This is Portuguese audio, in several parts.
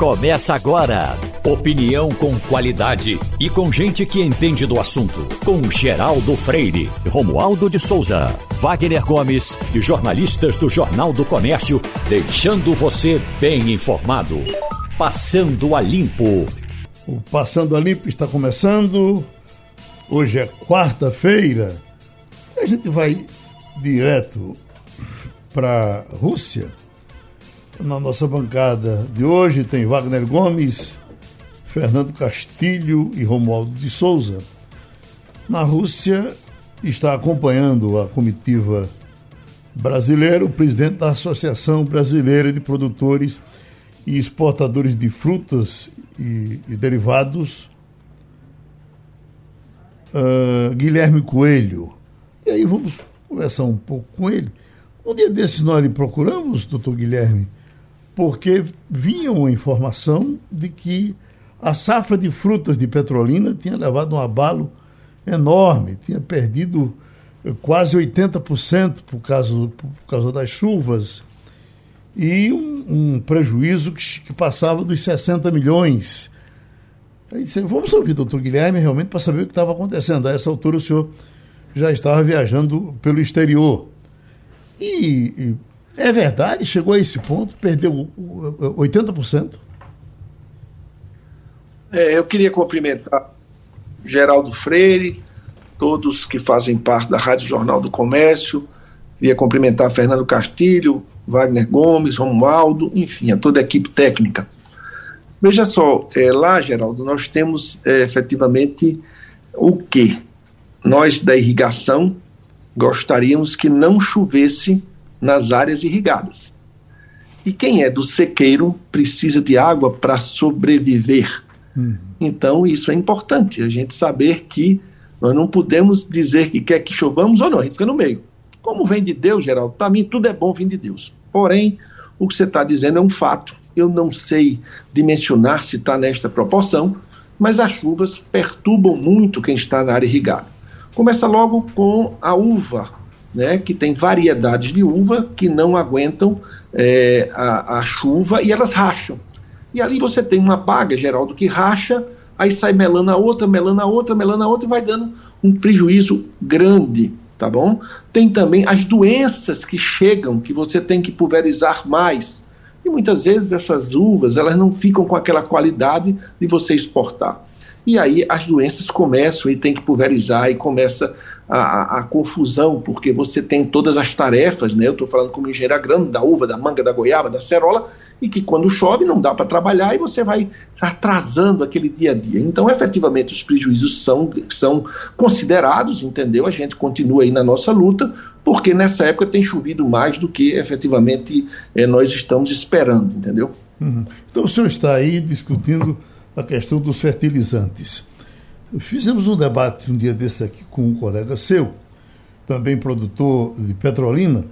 Começa agora. Opinião com qualidade e com gente que entende do assunto. Com Geraldo Freire, Romualdo de Souza, Wagner Gomes e jornalistas do Jornal do Comércio, deixando você bem informado. Passando a Limpo. O Passando a Limpo está começando. Hoje é quarta-feira. A gente vai direto para a Rússia na nossa bancada de hoje tem Wagner Gomes, Fernando Castilho e Romualdo de Souza. Na Rússia está acompanhando a comitiva brasileira o presidente da Associação Brasileira de Produtores e Exportadores de Frutas e, e Derivados, uh, Guilherme Coelho. E aí vamos conversar um pouco com ele. Um dia desses nós lhe procuramos, doutor Guilherme, porque vinha uma informação de que a safra de frutas de Petrolina tinha levado um abalo enorme, tinha perdido eh, quase 80% por causa, por causa das chuvas e um, um prejuízo que, que, passava dos 60 milhões. Aí disse, vamos ouvir doutor Guilherme realmente para saber o que estava acontecendo. A essa altura o senhor já estava viajando pelo exterior. E, e é verdade? Chegou a esse ponto? Perdeu 80%? É, eu queria cumprimentar Geraldo Freire, todos que fazem parte da Rádio Jornal do Comércio. Queria cumprimentar Fernando Castilho, Wagner Gomes, Romualdo, enfim, a toda a equipe técnica. Veja só, é, lá, Geraldo, nós temos é, efetivamente o quê? Nós da irrigação gostaríamos que não chovesse nas áreas irrigadas. E quem é do sequeiro precisa de água para sobreviver. Uhum. Então, isso é importante, a gente saber que nós não podemos dizer que quer que chovamos ou não, a gente fica no meio. Como vem de Deus, Geraldo, para mim tudo é bom vir de Deus. Porém, o que você está dizendo é um fato. Eu não sei dimensionar se está nesta proporção, mas as chuvas perturbam muito quem está na área irrigada. Começa logo com a uva, né, que tem variedades de uva que não aguentam é, a, a, chuva e elas racham. E ali você tem uma baga, Geraldo, que racha, aí sai melando a outra, melando a outra, melando a outra e vai dando um prejuízo grande, tá bom? Tem também as doenças que chegam, que você tem que pulverizar mais. E muitas vezes essas uvas, elas não ficam com aquela qualidade de você exportar. E aí as doenças começam e tem que pulverizar e começa a, a, confusão, porque você tem todas as tarefas, né? Eu estou falando como engenheiro agrônomo, da uva, da manga, da goiaba, da cerola, e que quando chove não dá para trabalhar e você vai atrasando aquele dia a dia. Então, efetivamente, os prejuízos são, são considerados, entendeu? A gente continua aí na nossa luta, porque nessa época tem chovido mais do que efetivamente é, nós estamos esperando, entendeu? Uhum. Então, o senhor está aí discutindo a questão dos fertilizantes. Fizemos um debate um dia desse aqui com um colega seu, também produtor de Petrolina,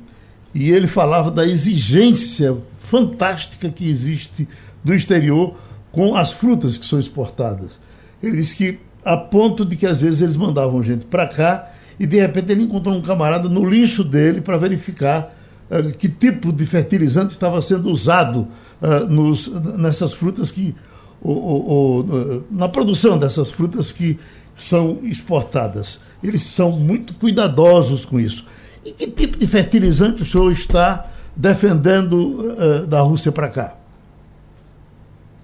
e ele falava da exigência fantástica que existe do exterior com as frutas que são exportadas. Ele disse que a ponto de que às vezes eles mandavam gente para cá e de repente ele encontrou um camarada no lixo dele para verificar uh, que tipo de fertilizante estava sendo usado uh, nos, nessas frutas que o, o, na produção dessas frutas que são exportadas. Eles são muito cuidadosos com isso. E que tipo de fertilizante o senhor está defendendo uh, da Rússia para cá?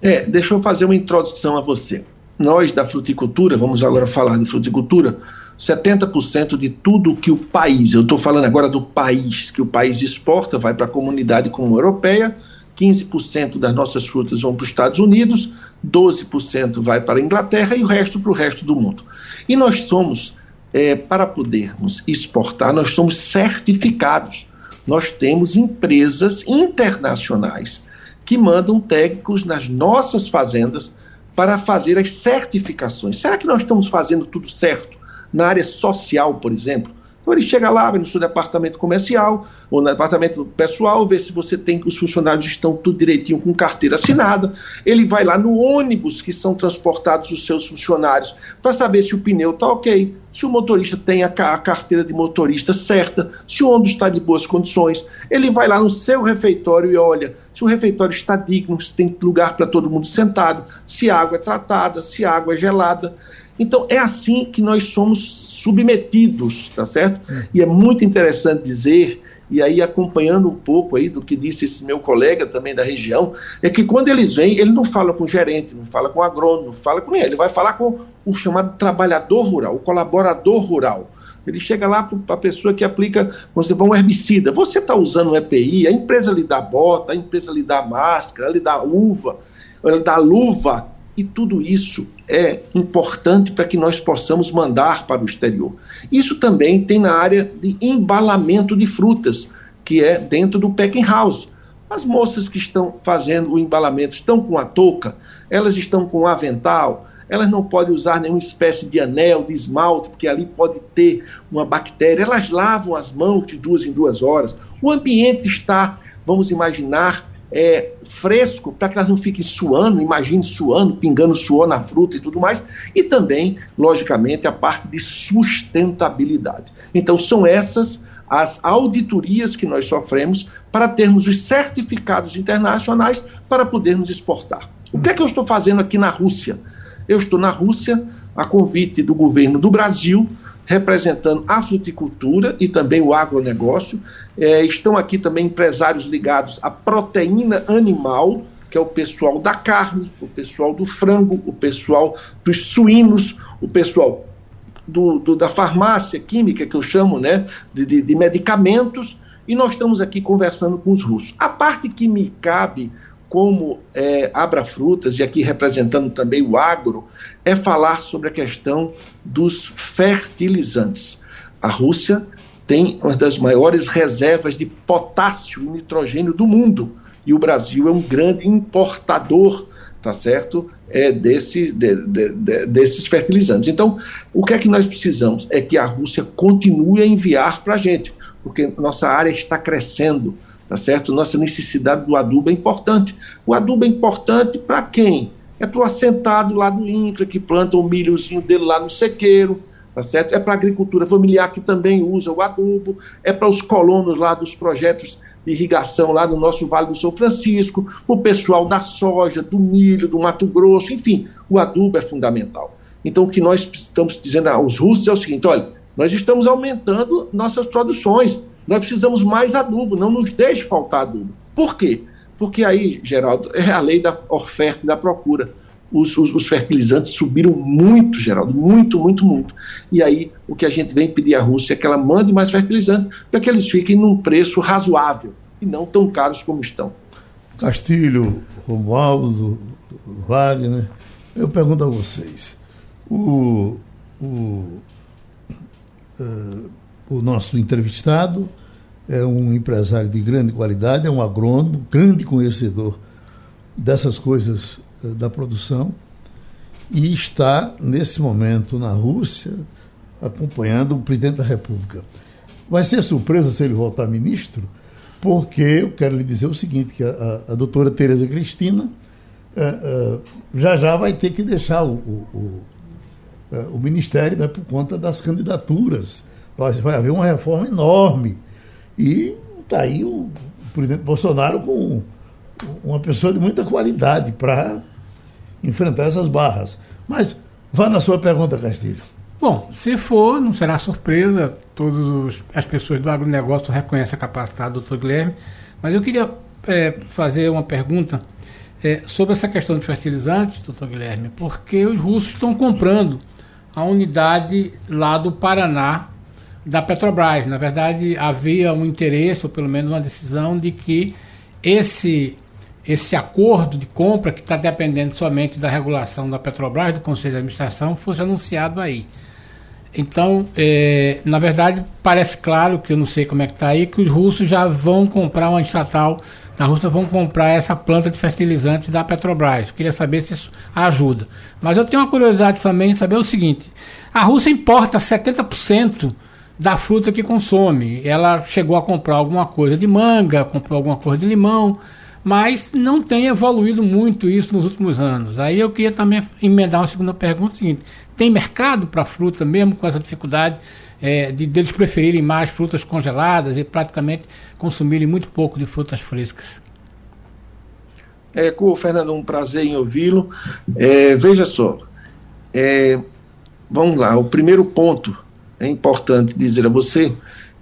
É, deixa eu fazer uma introdução a você. Nós da fruticultura, vamos agora falar de fruticultura, 70% de tudo que o país, eu estou falando agora do país, que o país exporta, vai para a comunidade comum europeia, 15% das nossas frutas vão para os Estados Unidos, 12% vai para a Inglaterra e o resto para o resto do mundo. E nós somos, é, para podermos exportar, nós somos certificados. Nós temos empresas internacionais que mandam técnicos nas nossas fazendas para fazer as certificações. Será que nós estamos fazendo tudo certo? Na área social, por exemplo, Então ele chega lá, vai no seu departamento comercial ou no departamento pessoal, vê se você tem, os funcionários estão tudo direitinho com carteira assinada. Ele vai lá no ônibus que são transportados os seus funcionários para saber se o pneu está ok, se o motorista tem a, a, carteira de motorista certa, se o ônibus está de boas condições. Ele vai lá no seu refeitório e olha se o refeitório está digno, se tem lugar para todo mundo sentado, se a água é tratada, se a água é gelada. Então é assim que nós somos submetidos, tá certo? E é muito interessante dizer, e aí acompanhando um pouco aí do que disse esse meu colega também da região, é que quando eles vêm, ele não fala com o gerente, não fala com o agrônomo, não fala com ele, ele vai falar com o chamado trabalhador rural, o colaborador rural. Ele chega lá para a pessoa que aplica, você vai um herbicida. Você está usando um EPI, a empresa lhe dá bota, a empresa lhe dá máscara, lhe dá uva, lhe dá luva. E tudo isso é importante para que nós possamos mandar para o exterior. Isso também tem na área de embalamento de frutas, que é dentro do packing house. As moças que estão fazendo o embalamento estão com a touca, elas estão com o avental, elas não podem usar nenhuma espécie de anel, de esmalte, porque ali pode ter uma bactéria. Elas lavam as mãos de duas em duas horas. O ambiente está, vamos imaginar, é, fresco para que elas não fiquem suando, imagine suando, pingando suor na fruta e tudo mais, e também, logicamente, a parte de sustentabilidade. Então, são essas as auditorias que nós sofremos para termos os certificados internacionais para podermos exportar. O que é que eu estou fazendo aqui na Rússia? Eu estou na Rússia a convite do governo do Brasil representando a fruticultura e também o agronegócio. É, estão aqui também empresários ligados à proteína animal, que é o pessoal da carne, o pessoal do frango, o pessoal dos suínos, o pessoal do, do, da farmácia química, que eu chamo né, de, de, de medicamentos, e nós estamos aqui conversando com os russos. A parte que me cabe como é, Abra Frutas, e aqui representando também o agro, é falar sobre a questão dos fertilizantes. A Rússia tem uma das maiores reservas de potássio e nitrogênio do mundo, e o Brasil é um grande importador, tá certo, é desse, de, de, de, desses fertilizantes. Então, o que é que nós precisamos? É que a Rússia continue a enviar para a gente, porque nossa área está crescendo, tá certo? Nossa necessidade do adubo é importante. O adubo é importante para quem? É para o assentado lá do INCRA, que planta o milhozinho dele lá no sequeiro, tá certo? É para a agricultura familiar, que também usa o adubo, é para os colonos lá dos projetos de irrigação lá do nosso Vale do São Francisco, o pessoal da soja, do milho, do Mato Grosso, enfim, o adubo é fundamental. Então, o que nós estamos dizendo aos russos é o seguinte: olha, nós estamos aumentando nossas produções, nós precisamos mais adubo, não nos deixe faltar adubo. Por quê? Porque aí, Geraldo, é a lei da oferta e da procura. Os, os, os, fertilizantes subiram muito, Geraldo, muito, muito, muito. E aí o que a gente vem pedir à Rússia é que ela mande mais fertilizantes para que eles fiquem num preço razoável e não tão caros como estão. Castilho, Romualdo, Wagner, eu pergunto a vocês. O, o, uh, o nosso entrevistado é um empresário de grande qualidade, é um agrônomo, grande conhecedor dessas coisas uh, da produção e está, nesse momento, na Rússia, acompanhando o presidente da República. Vai ser surpresa se ele voltar ministro, porque eu quero lhe dizer o seguinte, que a, a, a doutora Tereza Cristina uh, uh, já já vai ter que deixar o, o, o, o ministério né, por conta das candidaturas vai haver uma reforma enorme. E está aí o presidente Bolsonaro com uma pessoa de muita qualidade para enfrentar essas barras. Mas vá na sua pergunta, Castilho. Bom, se for, não será surpresa, todas as pessoas do agronegócio reconhecem a capacidade do Dr. Guilherme, mas eu queria é, fazer uma pergunta é, sobre essa questão de fertilizantes, doutor Guilherme, porque os russos estão comprando a unidade lá do Paraná da Petrobras. Na verdade, havia um interesse, ou pelo menos uma decisão, de que esse, esse acordo de compra, que está dependendo somente da regulação da Petrobras, do Conselho de Administração, fosse anunciado aí. Então, é, na verdade, parece claro, que eu não sei como é que está aí, que os russos já vão comprar uma estatal na Rússia vão comprar essa planta de fertilizantes da Petrobras. Queria saber se isso ajuda. Mas eu tenho uma curiosidade também de saber o seguinte: a Rússia importa 70% da fruta que consome. Ela chegou a comprar alguma coisa de manga, comprou alguma coisa de limão, mas não tem evoluído muito isso nos últimos anos. Aí eu queria também emendar uma segunda pergunta seguinte: tem mercado para fruta mesmo com essa dificuldade é, de deles preferirem mais frutas congeladas e praticamente consumirem muito pouco de frutas frescas? É, o Fernando, um prazer em ouvi-lo. É, veja só, é, vamos lá, o primeiro ponto é importante dizer a você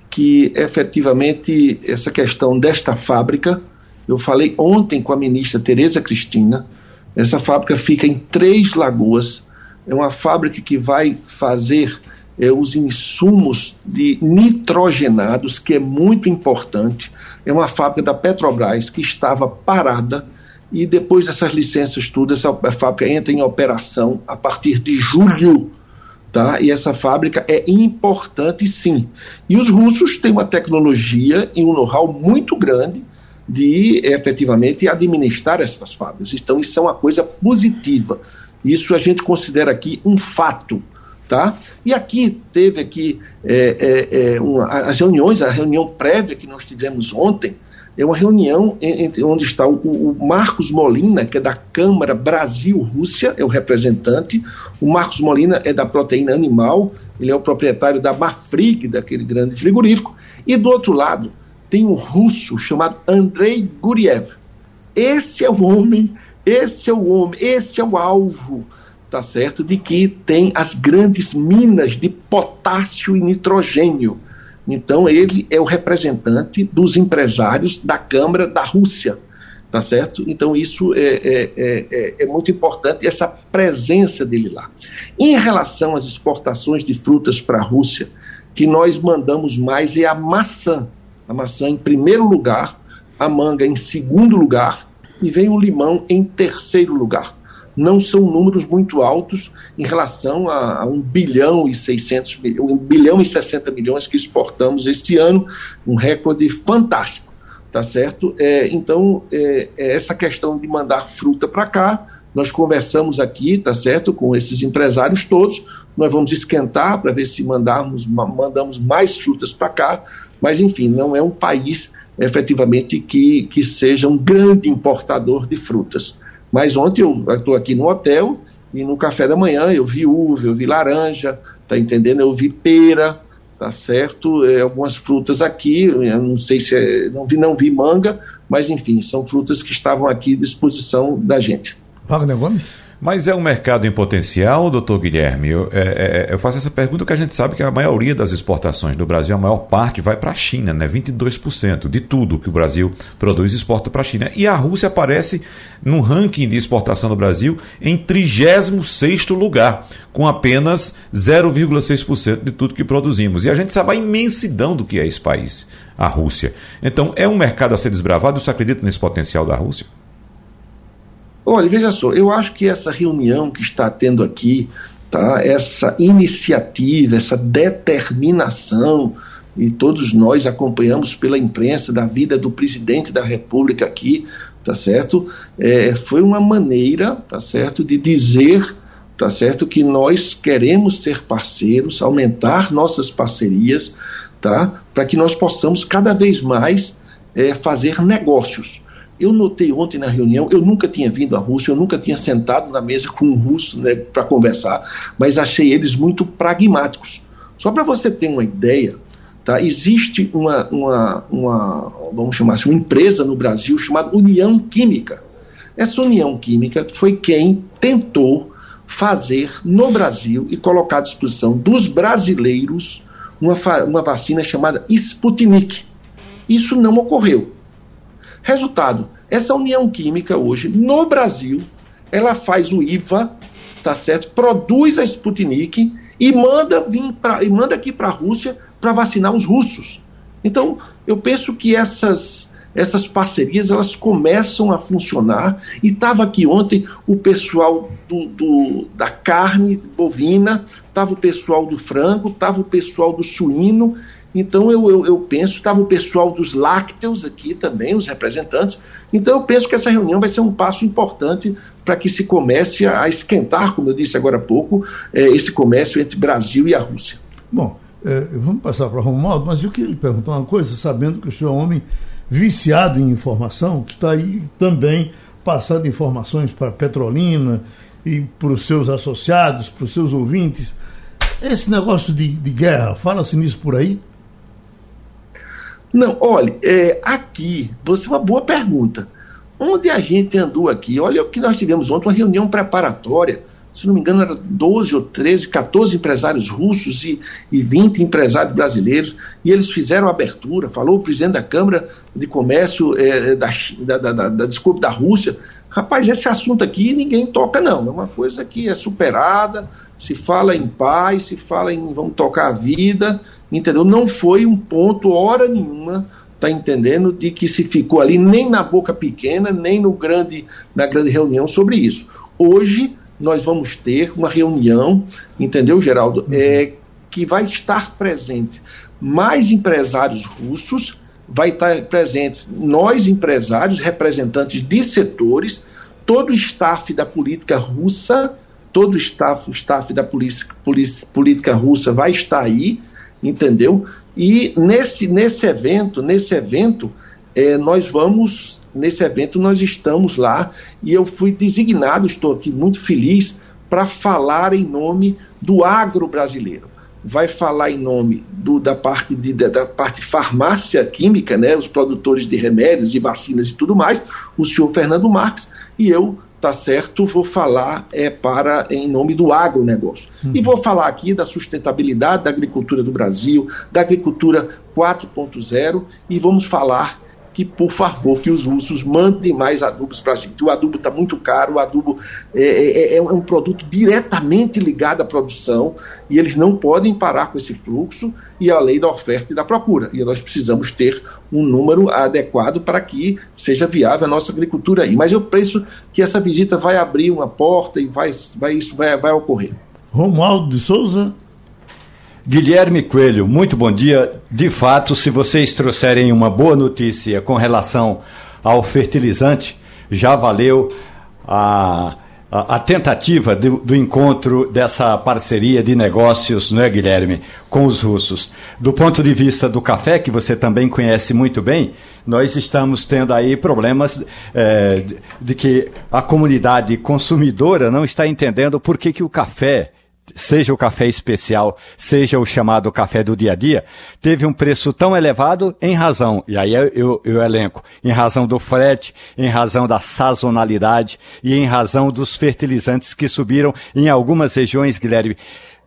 que efetivamente essa questão desta fábrica, eu falei ontem com a ministra Tereza Cristina, essa fábrica fica em Três Lagoas, é uma fábrica que vai fazer é, os insumos de nitrogenados, que é muito importante. É uma fábrica da Petrobras que estava parada e depois dessas licenças tudo, essa fábrica entra em operação a partir de julho. Tá? E essa fábrica é importante sim. E os russos têm uma tecnologia e um know-how muito grande de efetivamente administrar essas fábricas. Então, isso é uma coisa positiva. Isso a gente considera aqui um fato. Tá? E aqui teve aqui é, é, é, uma, as reuniões, a reunião prévia que nós tivemos ontem, é uma reunião entre onde está o, o, Marcos Molina, que é da Câmara Brasil-Rússia, é o representante. O Marcos Molina é da proteína animal, ele é o proprietário da Marfrig, daquele grande frigorífico. E do outro lado tem um russo chamado Andrei Guriev. Esse é o homem, esse é o homem, esse é o alvo, tá certo? De que tem as grandes minas de potássio e nitrogênio então, ele é o representante dos empresários da Câmara da Rússia, tá certo? Então, isso é, é, é, é, é muito importante, essa presença dele lá. Em relação às exportações de frutas para a Rússia, que nós mandamos mais é a maçã. A maçã em primeiro lugar, a manga em segundo lugar e vem o limão em terceiro lugar não são números muito altos em relação a, a 1 bilhão e 600 1 bilhão e 60 milhões que exportamos este ano, um recorde fantástico, tá certo? É, então, é, é essa questão de mandar fruta para cá, nós conversamos aqui, tá certo, com esses empresários todos, nós vamos esquentar para ver se mandarmos, mandamos mais frutas para cá, mas enfim, não é um país efetivamente que, que seja um grande importador de frutas. Mas ontem eu estou aqui no hotel e no café da manhã eu vi uva, eu vi laranja, tá entendendo? Eu vi pera, tá certo? É, algumas frutas aqui, eu não sei se é, não vi não vi manga, mas enfim, são frutas que estavam aqui à disposição da gente. Wagner Gomes? Mas é um mercado em potencial, doutor Guilherme? Eu, é, é, eu, faço essa pergunta porque a gente sabe que a maioria das exportações do Brasil, a maior parte vai para a China, né? 22% de tudo que o Brasil produz exporta para a China. E a Rússia aparece no ranking de exportação do Brasil em 36 lugar, com apenas 0,6% de tudo que produzimos. E a gente sabe a imensidão do que é esse país, a Rússia. Então, é um mercado a ser desbravado? Você acredita nesse potencial da Rússia? Olha, veja só, eu acho que essa reunião que está tendo aqui, tá, essa iniciativa, essa determinação, e todos nós acompanhamos pela imprensa da vida do presidente da República aqui, tá certo? É, foi uma maneira, tá certo, de dizer, tá certo, que nós queremos ser parceiros, aumentar nossas parcerias, tá? Para que nós possamos cada vez mais é, fazer negócios. Eu notei ontem na reunião, eu nunca tinha vindo à Rússia, eu nunca tinha sentado na mesa com um russo né, para conversar, mas achei eles muito pragmáticos. Só para você ter uma ideia, tá, existe uma, uma, uma, vamos chamar assim, uma empresa no Brasil chamada União Química. Essa União Química foi quem tentou fazer no Brasil e colocar à disposição dos brasileiros uma, uma vacina chamada Sputnik. Isso não ocorreu. Resultado, essa União Química hoje, no Brasil, ela faz o IVA, tá certo? Produz a Sputnik e manda vir pra, e manda aqui para a Rússia para vacinar os russos. Então, eu penso que essas essas parcerias elas começam a funcionar e estava aqui ontem o pessoal do, do da carne bovina, estava o pessoal do frango, estava o pessoal do suíno então eu, eu, eu penso, estava o pessoal dos lácteos aqui também, os representantes. Então eu penso que essa reunião vai ser um passo importante para que se comece a esquentar, como eu disse agora há pouco, é, esse comércio entre Brasil e a Rússia. Bom, É, vamos passar para Romualdo, mas eu queria lhe perguntar uma coisa, sabendo que o senhor é um homem viciado em informação, que está aí também passando informações para Petrolina e para os seus associados, para os seus ouvintes. Esse negócio de, de guerra, fala-se nisso por aí? Não, olha, é, aqui, você uma boa pergunta. Onde a gente andou aqui? Olha o que nós tivemos ontem, uma reunião preparatória se não me engano, era 12 ou 13, 14 empresários russos e, e 20 empresários brasileiros, e eles fizeram abertura, falou o presidente da Câmara de Comércio é, da, da, da, da, desculpa, da Rússia. Rapaz, esse assunto aqui ninguém toca, não. É uma coisa que é superada, se fala em paz, se fala em vamos tocar a vida, entendeu? Não foi um ponto, hora nenhuma, tá entendendo, de que se ficou ali nem na boca pequena, nem no grande, na grande reunião sobre isso. Hoje nós vamos ter uma reunião, entendeu, Geraldo? Uhum. É, que vai estar presente mais empresários russos, vai estar presentes nós, empresários, representantes de setores, todo o staff da política russa, todo o staff, o staff da polícia, polícia, política russa vai estar aí, entendeu? E nesse, nesse evento, nesse evento, é, nós vamos nesse evento nós estamos lá e eu fui designado, estou aqui muito feliz para falar em nome do agro brasileiro. Vai falar em nome do, da, parte de, da, da parte farmácia química, né, os produtores de remédios e vacinas e tudo mais, o senhor Fernando Marques, e eu tá certo, vou falar é, para em nome do agronegócio. Uhum. E vou falar aqui da sustentabilidade da agricultura do Brasil, da agricultura 4.0 e vamos falar que, por favor, que os russos mandem mais adubos para a gente. O adubo está muito caro, o adubo é, é, é, é, um produto diretamente ligado à produção e eles não podem parar com esse fluxo e a lei da oferta e da procura. E nós precisamos ter um número adequado para que seja viável a nossa agricultura aí. Mas eu penso que essa visita vai abrir uma porta e vai, vai, isso vai, vai ocorrer. Romualdo de Souza. Guilherme Coelho, muito bom dia. De fato, se vocês trouxerem uma boa notícia com relação ao fertilizante, já valeu a, a, a tentativa do, do, encontro dessa parceria de negócios, não é, Guilherme, com os russos. Do ponto de vista do café, que você também conhece muito bem, nós estamos tendo aí problemas é, de, de que a comunidade consumidora não está entendendo por que, que o café seja o café especial, seja o chamado café do dia a dia, teve um preço tão elevado em razão, e aí eu, eu elenco, em razão do frete, em razão da sazonalidade e em razão dos fertilizantes que subiram em algumas regiões, Guilherme,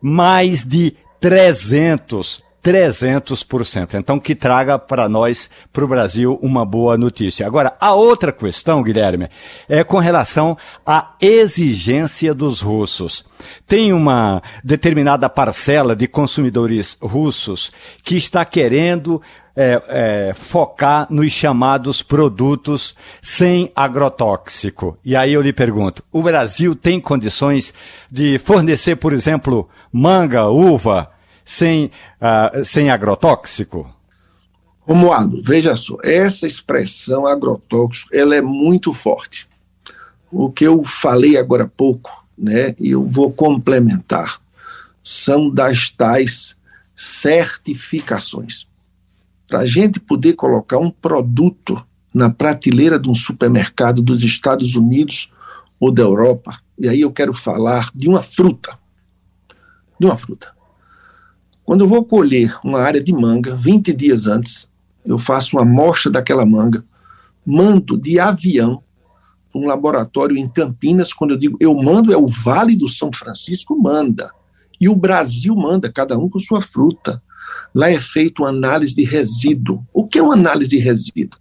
mais de 300, 300%. Então, que traga para nós, para o Brasil, uma boa notícia. Agora, a outra questão, Guilherme, é com relação à exigência dos russos. Tem uma determinada parcela de consumidores russos que está querendo é, é, focar nos chamados produtos sem agrotóxico. E aí eu lhe pergunto: o Brasil tem condições de fornecer, por exemplo, manga, uva? Sem, uh, sem agrotóxico? Romualdo, veja só, essa expressão agrotóxico, ela é muito forte. O que eu falei agora há pouco, né, e eu vou complementar, são das tais certificações. Para a gente poder colocar um produto na prateleira de um supermercado dos Estados Unidos ou da Europa, e aí eu quero falar de uma fruta, de uma fruta. Quando eu vou colher uma área de manga, 20 dias antes, eu faço uma amostra daquela manga, mando de avião para um laboratório em Campinas. Quando eu digo eu mando, é o Vale do São Francisco manda. E o Brasil manda, cada um com sua fruta. Lá é feita uma análise de resíduo. O que é uma análise de resíduo?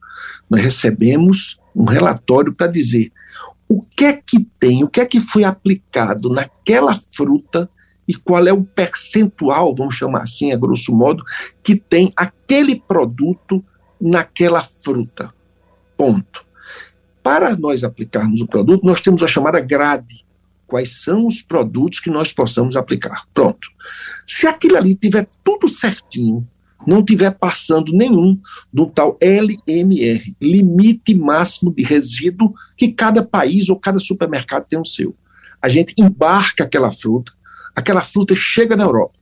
Nós recebemos um relatório para dizer o que é que tem, o que é que foi aplicado naquela fruta e qual é o percentual, vamos chamar assim, a grosso modo, que tem aquele produto naquela fruta. Ponto. Para nós aplicarmos o produto, nós temos a chamada grade. Quais são os produtos que nós possamos aplicar? Pronto. Se aquilo ali tiver tudo certinho, não tiver passando nenhum do tal LMR, limite máximo de resíduo, que cada país ou cada supermercado tem o seu. A gente embarca aquela fruta, aquela fruta chega na Europa.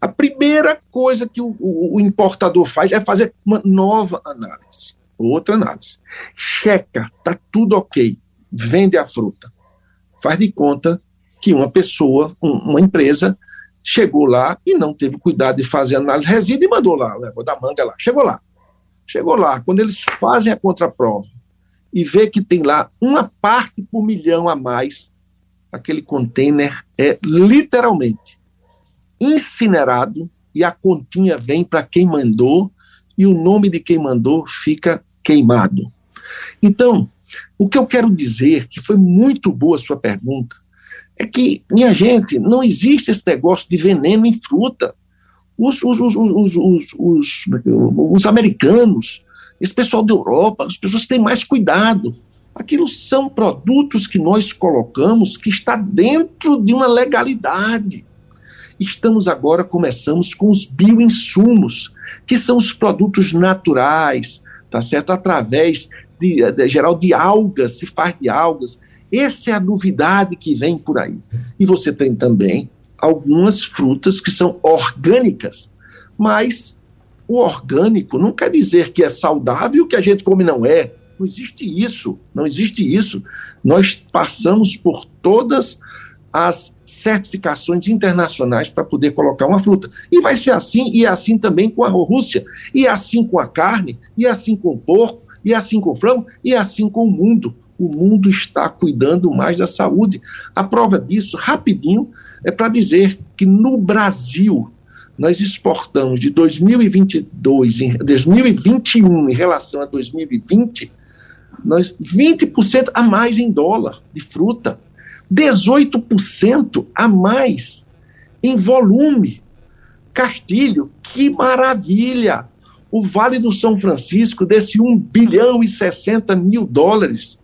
A primeira coisa que o, o, o importador faz é fazer uma nova análise, outra análise. Checa, tá tudo ok, vende a fruta. Faz de conta que uma pessoa, um, uma empresa, chegou lá e não teve cuidado de fazer análise de resíduo e mandou lá, levou da manga lá. Chegou lá. Chegou lá. Quando eles fazem a contraprova e vê que tem lá uma parte por milhão a mais, aquele container é literalmente incinerado e a continha vem para quem mandou e o nome de quem mandou fica queimado. Então, o que eu quero dizer, que foi muito boa a sua pergunta, é que, minha gente, não existe esse negócio de veneno em fruta. Os, os, os, os, os americanos, esse pessoal da Europa, as pessoas têm mais cuidado. Aquilo são produtos que nós colocamos que está dentro de uma legalidade. Estamos agora, começamos com os bioinsumos, que são os produtos naturais, tá certo? Através de, de geral de algas, se faz de algas. Essa é a novidade que vem por aí. E você tem também algumas frutas que são orgânicas, mas o orgânico não quer dizer que é saudável que a gente come não é. Não existe isso, não existe isso. Nós passamos por todas as certificações internacionais para poder colocar uma fruta. E vai ser assim, e é assim também com a Rússia, e é assim com a carne, e é assim com o porco, e assim com o frango, e assim com o mundo o mundo está cuidando mais da saúde. A prova disso, rapidinho, é para dizer que no Brasil nós exportamos de 2022 em 2021 em relação a 2020, nós 20% a mais em dólar de fruta, 18% a mais em volume. Castilho, que maravilha! O Vale do São Francisco, desse 1 bilhão e 60 mil dólares,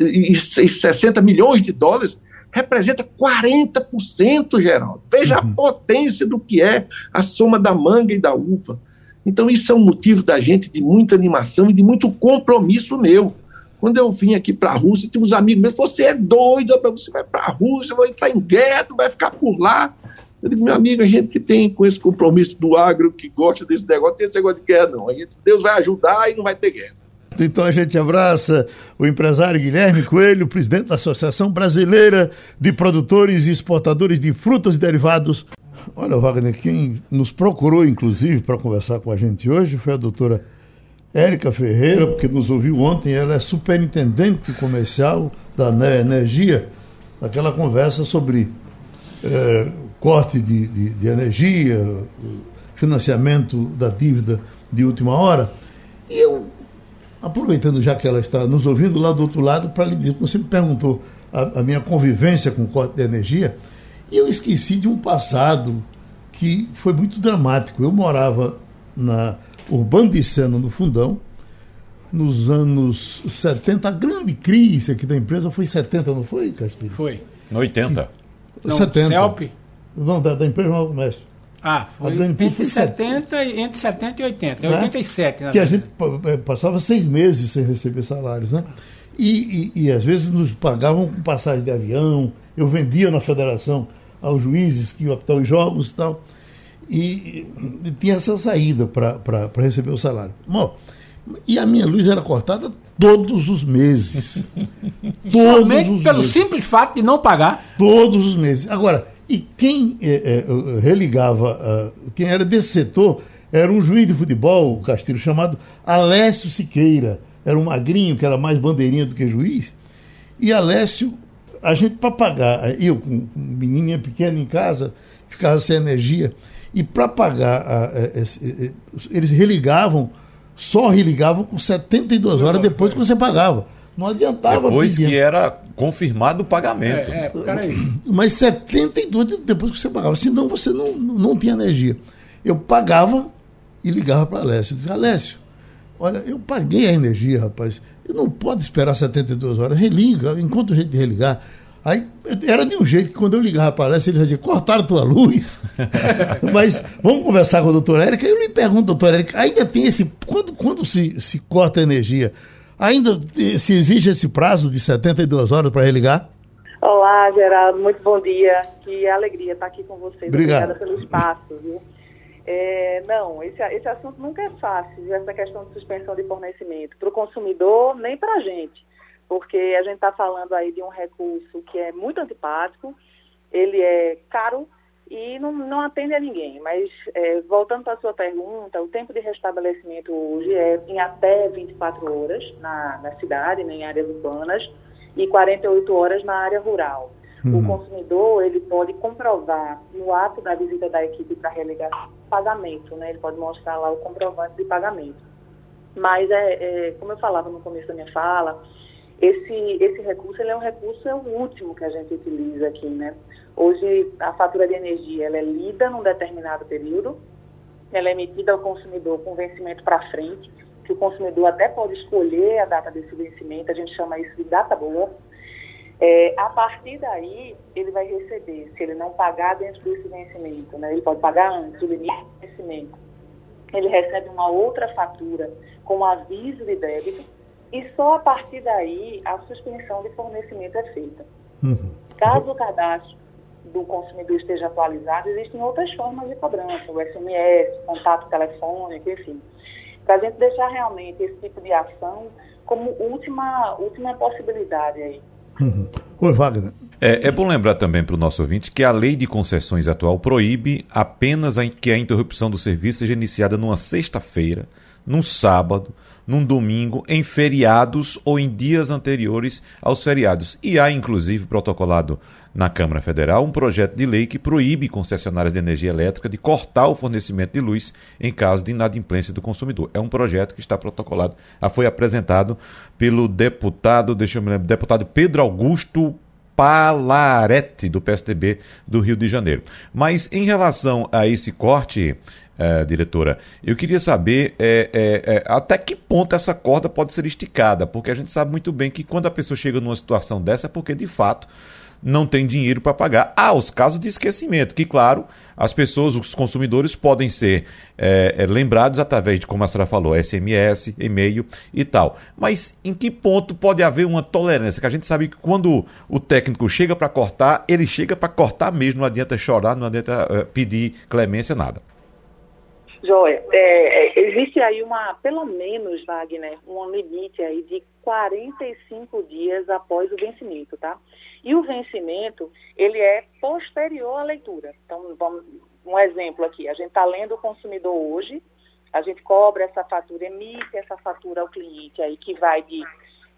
e 60 milhões de dólares, representa 40%, Geraldo. Veja uhum. a potência do que é a soma da manga e da uva. Então, isso é um motivo da gente de muita animação e de muito compromisso meu. Quando eu vim aqui para a Rússia, tinha uns amigos meus, você é doido, você vai para a Rússia, vai entrar em guerra, vai ficar por lá. Eu digo, meu amigo, a gente que tem com esse compromisso do agro, que gosta desse negócio, tem esse negócio de guerra, não. A gente, Deus vai ajudar e não vai ter guerra. Então a gente abraça o empresário Guilherme Coelho, presidente da Associação Brasileira de Produtores e Exportadores de Frutas e Derivados. Olha, Wagner, quem nos procurou, inclusive, para conversar com a gente hoje foi a doutora Érica Ferreira, porque nos ouviu ontem. Ela é superintendente comercial da NEA Energia, naquela conversa sobre é, corte de, de, de energia, financiamento da dívida de última hora. E eu aproveitando já que ela está nos ouvindo lá do outro lado, para lhe dizer, você me perguntou a, a, minha convivência com o corte de energia, e eu esqueci de um passado que foi muito dramático. Eu morava na Urbano de Sena, no Fundão, nos anos 70. A grande crise aqui da empresa foi 70, não foi, Castilho? Foi. No 80. Que, não, 70. CELP? Não, da, da empresa não, comércio. Ah, foi entre, foi 70 e, entre 70 e 80, né? 87. que a gente é, passava seis meses sem receber salários, né? E, e, e, às vezes nos pagavam com passagem de avião, eu vendia na federação aos juízes que iam apitar os jogos e tal, e, e tinha essa saída para receber o salário. Bom, e a minha luz era cortada todos os meses. todos Somente os pelo meses. simples fato de não pagar? Todos os meses. Agora, e quem é, é, religava, uh, quem era desse setor, era um juiz de futebol, o Castilho, chamado Alessio Siqueira. Era um magrinho, que era mais bandeirinha do que juiz. E Alessio, a gente para pagar, eu com menininha pequena em casa, ficava sem energia. E para pagar, uh, eles religavam, só religavam com 72 horas depois que você pagava. Não adiantava Depois pedir. que era confirmado o pagamento. É, é, Mas 72 depois que você pagava. Senão você não, não tinha energia. Eu pagava e ligava para Alessio. Eu dizia, Alessio, olha, eu paguei a energia, rapaz. Eu não pode esperar 72 horas. Religa, enquanto jeito de religar. Aí era de um jeito que quando eu ligava para Alessio, ele já dizia, cortaram tua luz. Mas vamos conversar com a doutora Érica. Eu lhe pergunto, doutora Érica, ainda tem esse. Quando, quando se, se corta a energia? Ainda se exige esse prazo de 72 horas para religar? Olá, Geraldo, muito bom dia. Que alegria estar aqui com vocês. Obrigado. Obrigada pelo espaço. Viu? É, não, esse, esse assunto nunca é fácil, essa questão de suspensão de fornecimento, para o consumidor nem para a gente, porque a gente está falando aí de um recurso que é muito antipático, ele é caro e não, não atende a ninguém. Mas, é, voltando para a sua pergunta, o tempo de restabelecimento hoje é em até 24 horas na, na cidade, né, em áreas urbanas, e 48 horas na área rural. Uhum. O consumidor ele pode comprovar no ato da visita da equipe para realigar pagamento, né? Ele pode mostrar lá o comprovante de pagamento. Mas é, é, como eu falava no começo da minha fala, esse esse recurso ele é um recurso é o último que a gente utiliza aqui, né? Hoje a fatura de energia ela é lida num determinado período, ela é emitida ao consumidor com vencimento para frente, que o consumidor até pode escolher a data desse vencimento, a gente chama isso de data boa. É, a partir daí, ele vai receber, se ele não pagar dentro desse vencimento, né, ele pode pagar antes do limite do vencimento, ele recebe uma outra fatura com aviso de débito e só a partir daí a suspensão de fornecimento é feita. Uhum. Caso o cadastro do consumidor esteja atualizado, existem outras formas de cobrança, o SMS, contato telefônico, enfim, para a gente deixar realmente esse tipo de ação como última, última possibilidade aí. Uhum. Oi, Wagner. É, é, bom lembrar também para o nosso ouvinte que a lei de concessões atual proíbe apenas a, que a interrupção do serviço seja iniciada numa sexta-feira, num sábado, num domingo, em feriados ou em dias anteriores aos feriados. E há, inclusive, protocolado na Câmara Federal um projeto de lei que proíbe concessionárias de energia elétrica de cortar o fornecimento de luz em caso de inadimplência do consumidor. É um projeto que está protocolado, foi apresentado pelo deputado, deixa eu me lembrar, deputado Pedro Augusto Palarete, do PSDB do Rio de Janeiro. Mas em relação a esse corte, é, diretora, eu queria saber é, é, até que ponto essa corda pode ser esticada, porque a gente sabe muito bem que quando a pessoa chega numa situação dessa é porque de fato não tem dinheiro para pagar. Há os casos de esquecimento, que, claro, as pessoas, os consumidores, podem ser é, é, lembrados através de, como a senhora falou, SMS, e-mail e tal. Mas em que ponto pode haver uma tolerância? Que a gente sabe que quando o técnico chega para cortar, ele chega para cortar mesmo, não adianta chorar, não adianta é, pedir clemência, nada. Joia, é, é, existe aí uma, pelo menos, Wagner, um limite aí de 45 dias após o vencimento, tá? E o vencimento, ele é posterior à leitura. Então, vamos, um exemplo aqui, a gente está lendo o consumidor hoje, a gente cobra essa fatura, emite essa fatura ao cliente aí, que vai de,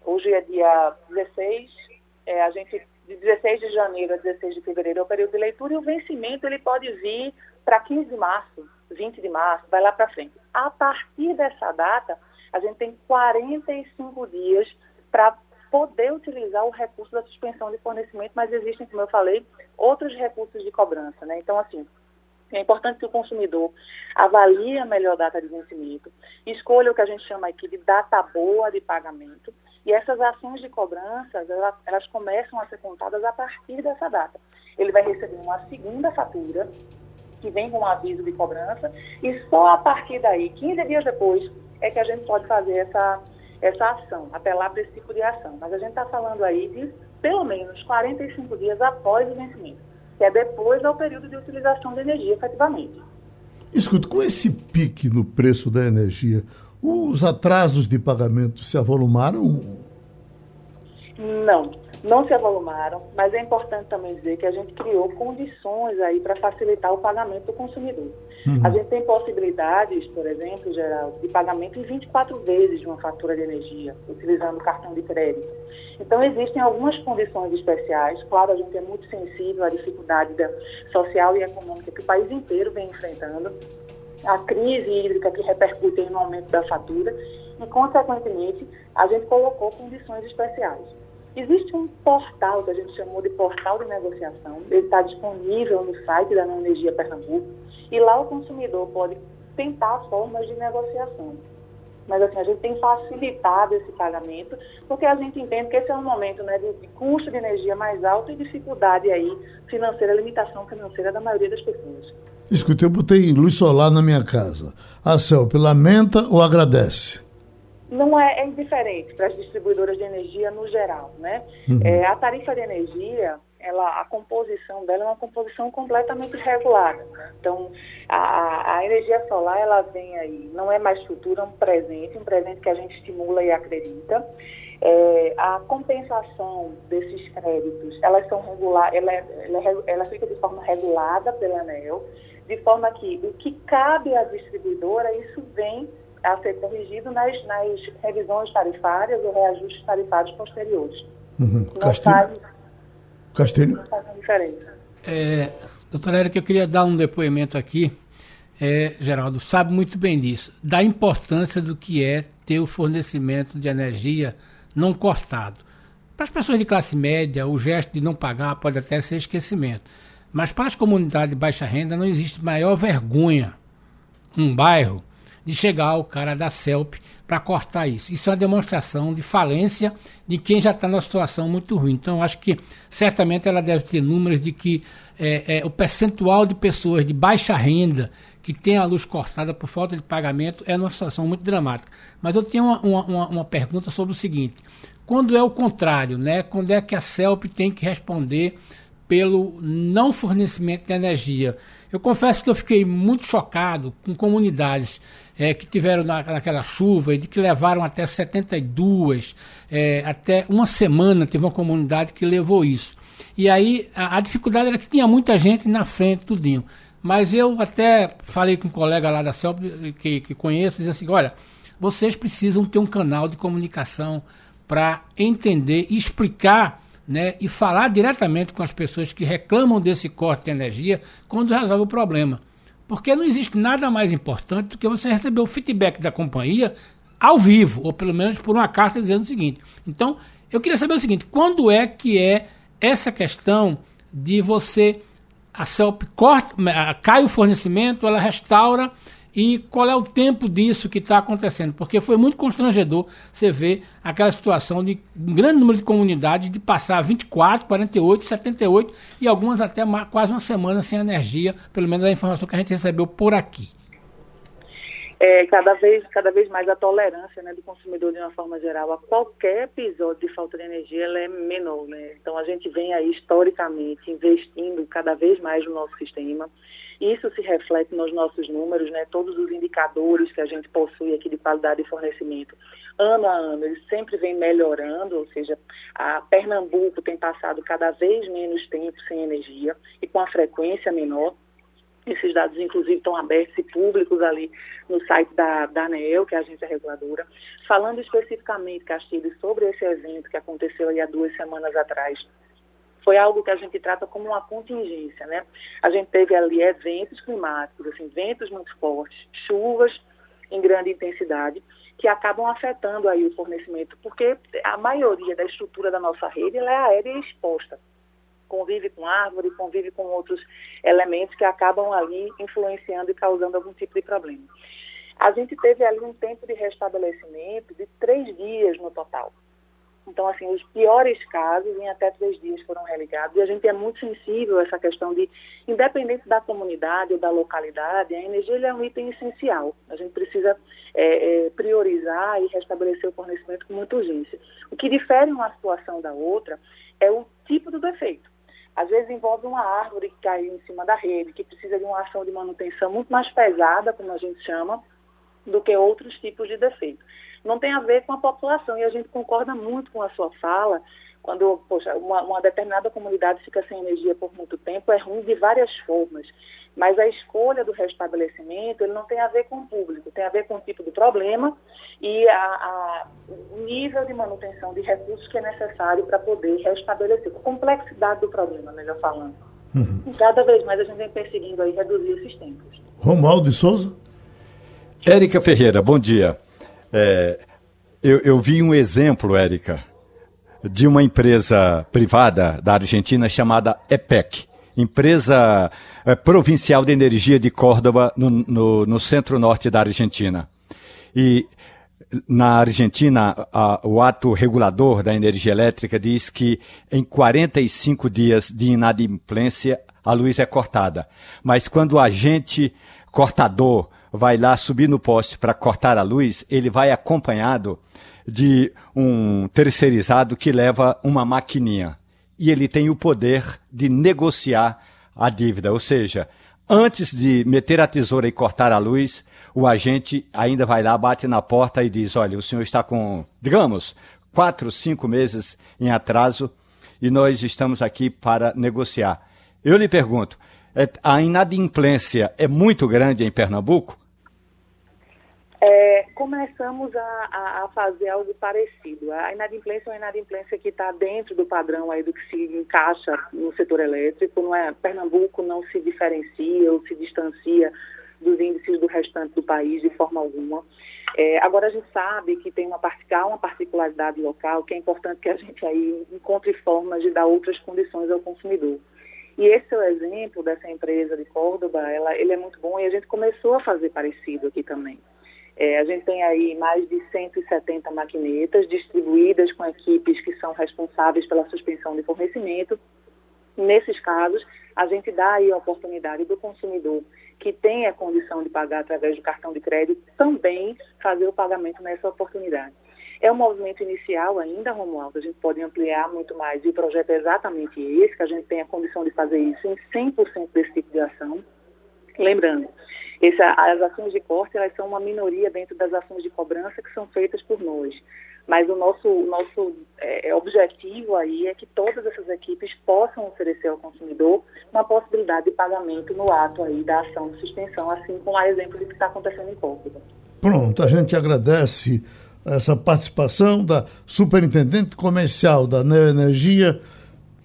hoje é dia 16, é, a gente, de 16 de janeiro a 16 de fevereiro é o período de leitura, e o vencimento, ele pode vir para 15 de março, 20 de março, vai lá para frente. A partir dessa data, a gente tem 45 dias para poder utilizar o recurso da suspensão de fornecimento, mas existem, como eu falei, outros recursos de cobrança, né? Então, assim, é importante que o consumidor avalie a melhor data de vencimento, escolha o que a gente chama aqui de data boa de pagamento, e essas ações de cobrança, elas, elas começam a ser contadas a partir dessa data. Ele vai receber uma segunda fatura, que vem com um aviso de cobrança, e só a partir daí, 15 dias depois, é que a gente pode fazer essa essa ação, apelar para esse tipo de ação. Mas a gente está falando aí de pelo menos 45 dias após o vencimento, que é depois do período de utilização da energia, efetivamente. Escuta, com esse pique no preço da energia, os atrasos de pagamento se avolumaram? Não não se avolumaram, mas é importante também dizer que a gente criou condições aí para facilitar o pagamento do consumidor. Uhum. A gente tem possibilidades, por exemplo, geral, de pagamento em 24 vezes de uma fatura de energia, utilizando cartão de crédito. Então, existem algumas condições especiais. Claro, a gente é muito sensível à dificuldade da, social e econômica que o país inteiro vem enfrentando, a crise hídrica que repercute no aumento da fatura e, consequentemente, a gente colocou condições especiais. Existe um portal que a gente chamou de portal de negociação, ele está disponível no site da Energia Pernambuco, e lá o consumidor pode tentar formas de negociação. Mas assim, a gente tem facilitado esse pagamento, porque a gente entende que esse é um momento né, de, custo de energia mais alto e dificuldade aí financeira, limitação financeira da maioria das pessoas. Escuta, eu botei luz solar na minha casa. A CELP lamenta ou agradece? Não é, é indiferente para as distribuidoras de energia no geral, né? Uhum. É, a tarifa de energia, ela, a composição dela é uma composição completamente regulada. Então, a, a, energia solar, ela vem aí, não é mais futuro, é um presente, um presente que a gente estimula e acredita. É, a compensação desses créditos, elas são regular, ela, é, ela, é ela fica de forma regulada pela ANEL, de forma que o que cabe à distribuidora, isso vem a ser corrigido nas, nas revisões tarifárias ou reajustes tarifários posteriores. Uhum. Castilho? Castilho? Não faz diferença. É, doutora Erika, eu queria dar um depoimento aqui. É, Geraldo, sabe muito bem disso, da importância do que é ter o fornecimento de energia não cortado. Para as pessoas de classe média, o gesto de não pagar pode até ser esquecimento. Mas para as comunidades de baixa renda não existe maior vergonha um bairro de chegar o cara da CELP para cortar isso. Isso é uma demonstração de falência de quem já está numa situação muito ruim. Então, acho que certamente ela deve ter números de que é, é, o percentual de pessoas de baixa renda que tem a luz cortada por falta de pagamento é uma situação muito dramática. Mas eu tenho uma, uma, uma pergunta sobre o seguinte: quando é o contrário, né? quando é que a CELP tem que responder pelo não fornecimento de energia? Eu confesso que eu fiquei muito chocado com comunidades é, que tiveram na, naquela chuva e de que levaram até 72, é, até uma semana teve uma comunidade que levou isso. E aí a, a, dificuldade era que tinha muita gente na frente, tudinho. Mas eu até falei com um colega lá da CELP que, que conheço, dizendo assim, olha, vocês precisam ter um canal de comunicação para entender explicar né, e falar diretamente com as pessoas que reclamam desse corte de energia quando resolve o problema. Porque não existe nada mais importante do que você receber o feedback da companhia ao vivo, ou pelo menos por uma carta dizendo o seguinte. Então, eu queria saber o seguinte: quando é que é essa questão de você a CELP corta, cai o fornecimento, ela restaura e qual é o tempo disso que está acontecendo? Porque foi muito constrangedor você ver aquela situação de um grande número de comunidades de passar 24, 48, 78 e algumas até quase uma semana sem energia, pelo menos a informação que a gente recebeu por aqui. É, cada, vez, cada vez mais a tolerância né, do consumidor, de uma forma geral, a qualquer episódio de falta de energia, ela é menor. Né? Então, a gente vem aí, historicamente, investindo cada vez mais no nosso sistema. Isso se reflete nos nossos números, né? Todos os indicadores que a gente possui aqui de qualidade de fornecimento, ano a ano, eles sempre vem melhorando, ou seja, a Pernambuco tem passado cada vez menos tempo sem energia e com a frequência menor. Esses dados, inclusive, estão abertos e públicos ali no site da, da ANEEL, que é a agência reguladora. Falando especificamente, Castilho, sobre esse evento que aconteceu aí há duas semanas atrás, foi algo que a gente trata como uma contingência, né? A gente teve ali eventos climáticos, assim, ventos muito fortes, chuvas em grande intensidade, que acabam afetando aí o fornecimento, porque a maioria da estrutura da nossa rede é aérea exposta. Convive com árvore, convive com outros elementos que acabam ali influenciando e causando algum tipo de problema. A gente teve ali um tempo de restabelecimento de três dias no total. Então, assim, os piores casos em até três dias foram religados. E a gente é muito sensível a essa questão de, independente da comunidade ou da localidade, a energia é um item essencial. A gente precisa é, é, priorizar e restabelecer o fornecimento com muita urgência. O que difere uma situação da outra é o tipo do defeito. Às vezes envolve uma árvore que caiu em cima da rede, que precisa de uma ação de manutenção muito mais pesada, como a gente chama, do que outros tipos de defeito não tem a ver com a população. E a gente concorda muito com a sua fala, quando poxa, uma, uma determinada comunidade fica sem energia por muito tempo, é ruim de várias formas. Mas a escolha do restabelecimento ele não tem a ver com o público, tem a ver com o tipo de problema e a, a, o nível de manutenção de recursos que é necessário para poder restabelecer, a complexidade do problema, melhor falando. Uhum. Cada vez mais a gente vem perseguindo aí reduzir esses tempos. Romualdo de Souza. Érica Ferreira, bom dia. É, eu, eu vi um exemplo, Érica, de uma empresa privada da Argentina chamada EPEC, empresa é, provincial de energia de Córdoba, no, no, no centro-norte da Argentina. E na Argentina, a, o ato regulador da energia elétrica diz que em 45 dias de inadimplência a luz é cortada. Mas quando o agente cortador vai lá subir no poste para cortar a luz, ele vai acompanhado de um terceirizado que leva uma maquininha. E ele tem o poder de negociar a dívida. Ou seja, antes de meter a tesoura e cortar a luz, o agente ainda vai lá, bate na porta e diz: Olha, o senhor está com, digamos, quatro, cinco meses em atraso e nós estamos aqui para negociar. Eu lhe pergunto: é, a inadimplência é muito grande em Pernambuco? É, começamos a, a, fazer algo parecido. A inadimplência é uma inadimplência que está dentro do padrão aí do que se encaixa no setor elétrico. Não é, Pernambuco não se diferencia ou se distancia dos índices do restante do país de forma alguma. É, agora a gente sabe que tem uma, uma particularidade local que é importante que a gente aí encontre formas de dar outras condições ao consumidor. E esse é o exemplo dessa empresa de Córdoba, ela, ele é muito bom e a gente começou a fazer parecido aqui também. É, a gente tem aí mais de 170 maquinetas distribuídas com equipes que são responsáveis pela suspensão de fornecimento. Nesses casos, a gente dá aí a oportunidade do consumidor que tem a condição de pagar através do cartão de crédito também fazer o pagamento nessa oportunidade. É um movimento inicial ainda, Romualdo, a gente pode ampliar muito mais e o projeto é exatamente esse, que a gente tem a condição de fazer isso em 100% desse tipo de ação. Lembrando, esse, as ações de corte elas são uma minoria dentro das ações de cobrança que são feitas por nós. Mas o nosso, nosso é, objetivo aí é que todas essas equipes possam oferecer ao consumidor uma possibilidade de pagamento no ato aí da ação de suspensão, assim como a exemplo do que está acontecendo em Portugal. Pronto, a gente agradece essa participação da superintendente comercial da Neoenergia,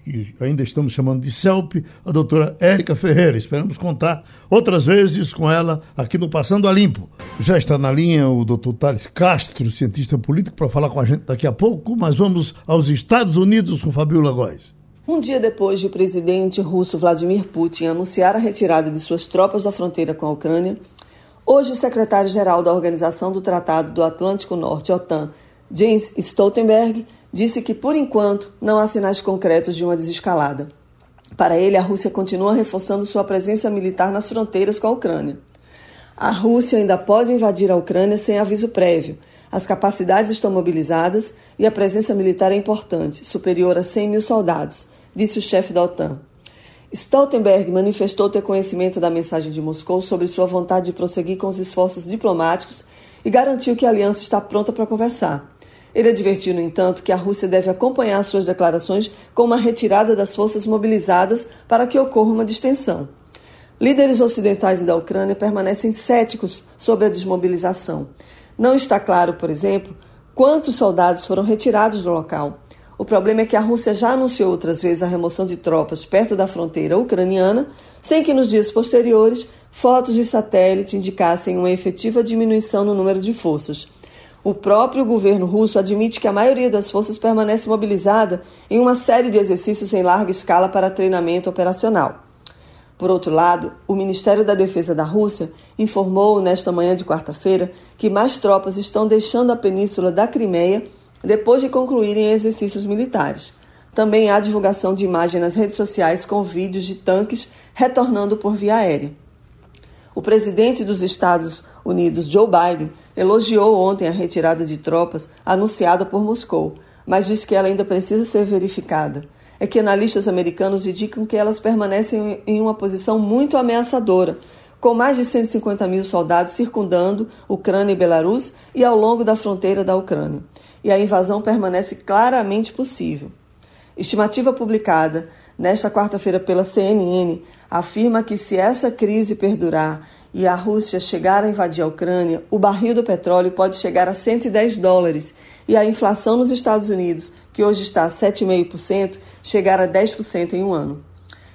que ainda estamos chamando de CELP, a doutora Érica Ferreira. Esperamos contar outras vezes com ela aqui no Passando a Limpo. Já está na linha o doutor Thales Castro, cientista político, para falar com a gente daqui a pouco, mas vamos aos Estados Unidos com Fabiola Góes. Um dia depois de o presidente russo Vladimir Putin anunciar a retirada de suas tropas da fronteira com a Ucrânia, hoje o secretário-geral da Organização do Tratado do Atlântico Norte, OTAN, Jens Stoltenberg, disse que, por enquanto, não há sinais concretos de uma desescalada. Para ele, a Rússia continua reforçando sua presença militar nas fronteiras com a Ucrânia. A Rússia ainda pode invadir a Ucrânia sem aviso prévio. As capacidades estão mobilizadas e a presença militar é importante, superior a 100 mil soldados, disse o chefe da OTAN. Stoltenberg manifestou ter conhecimento da mensagem de Moscou sobre sua vontade de prosseguir com os esforços diplomáticos e garantiu que a aliança está pronta para conversar. Ele advertiu, no entanto, que a Rússia deve acompanhar suas declarações com uma retirada das forças mobilizadas para que ocorra uma distensão. Líderes ocidentais e da Ucrânia permanecem céticos sobre a desmobilização. Não está claro, por exemplo, quantos soldados foram retirados do local. O problema é que a Rússia já anunciou outras vezes a remoção de tropas perto da fronteira ucraniana, sem que nos dias posteriores fotos de satélite indicassem uma efetiva diminuição no número de forças. O próprio governo russo admite que a maioria das forças permanece mobilizada em uma série de exercícios em larga escala para treinamento operacional. Por outro lado, o Ministério da Defesa da Rússia informou nesta manhã de quarta-feira que mais tropas estão deixando a península da Crimeia depois de concluírem exercícios militares. Também há divulgação de imagens nas redes sociais com vídeos de tanques retornando por via aérea. O presidente dos Estados Unidos, Joe Biden, elogiou ontem a retirada de tropas anunciada por Moscou, mas disse que ela ainda precisa ser verificada. É que analistas americanos indicam que elas permanecem em uma posição muito ameaçadora, com mais de 150 mil soldados circundando Ucrânia e Belarus e ao longo da fronteira da Ucrânia. E a invasão permanece claramente possível. Estimativa publicada nesta quarta-feira pela CNN afirma que se essa crise perdurar e a Rússia chegar a invadir a Ucrânia, o barril do petróleo pode chegar a 110 dólares e a inflação nos Estados Unidos, que hoje está a 7,5%, chegar a 10% em um ano.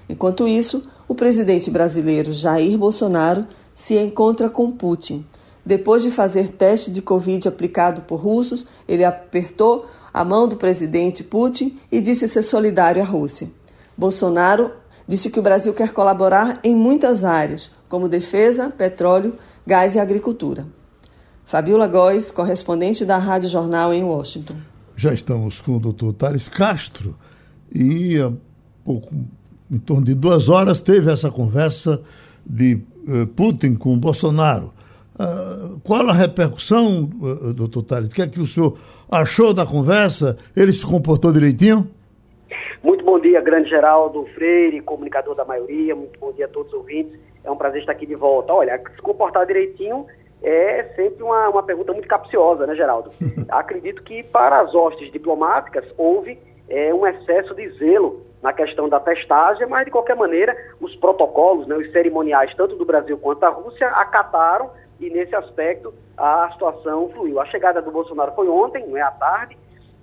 Enquanto isso, o presidente brasileiro Jair Bolsonaro se encontra com Putin. Depois de fazer teste de Covid aplicado por russos, ele apertou a mão do presidente Putin e disse ser solidário à Rússia. Bolsonaro disse que o Brasil quer colaborar em muitas áreas, como defesa, petróleo, gás e agricultura. Fabiola Góes, correspondente da Rádio Jornal em Washington. Já estamos com o doutor Thales Castro e há pouco, em torno de duas horas, teve essa conversa de uh, Putin com Bolsonaro. Uh, qual a repercussão, uh, doutor Tales? O que é que o senhor achou da conversa? Ele se comportou direitinho? Muito bom dia, grande Geraldo Freire, comunicador da maioria. Muito bom dia a todos os ouvintes. É um prazer estar aqui de volta. Olha, se comportar direitinho é sempre uma, uma pergunta muito capciosa, né, Geraldo? Acredito que para as hostes diplomáticas houve é, um excesso de zelo na questão da testagem, mas de qualquer maneira os protocolos, né, os cerimoniais, tanto do Brasil quanto da Rússia, acataram e nesse aspecto a situação fluiu. A chegada do Bolsonaro foi ontem, não é à tarde,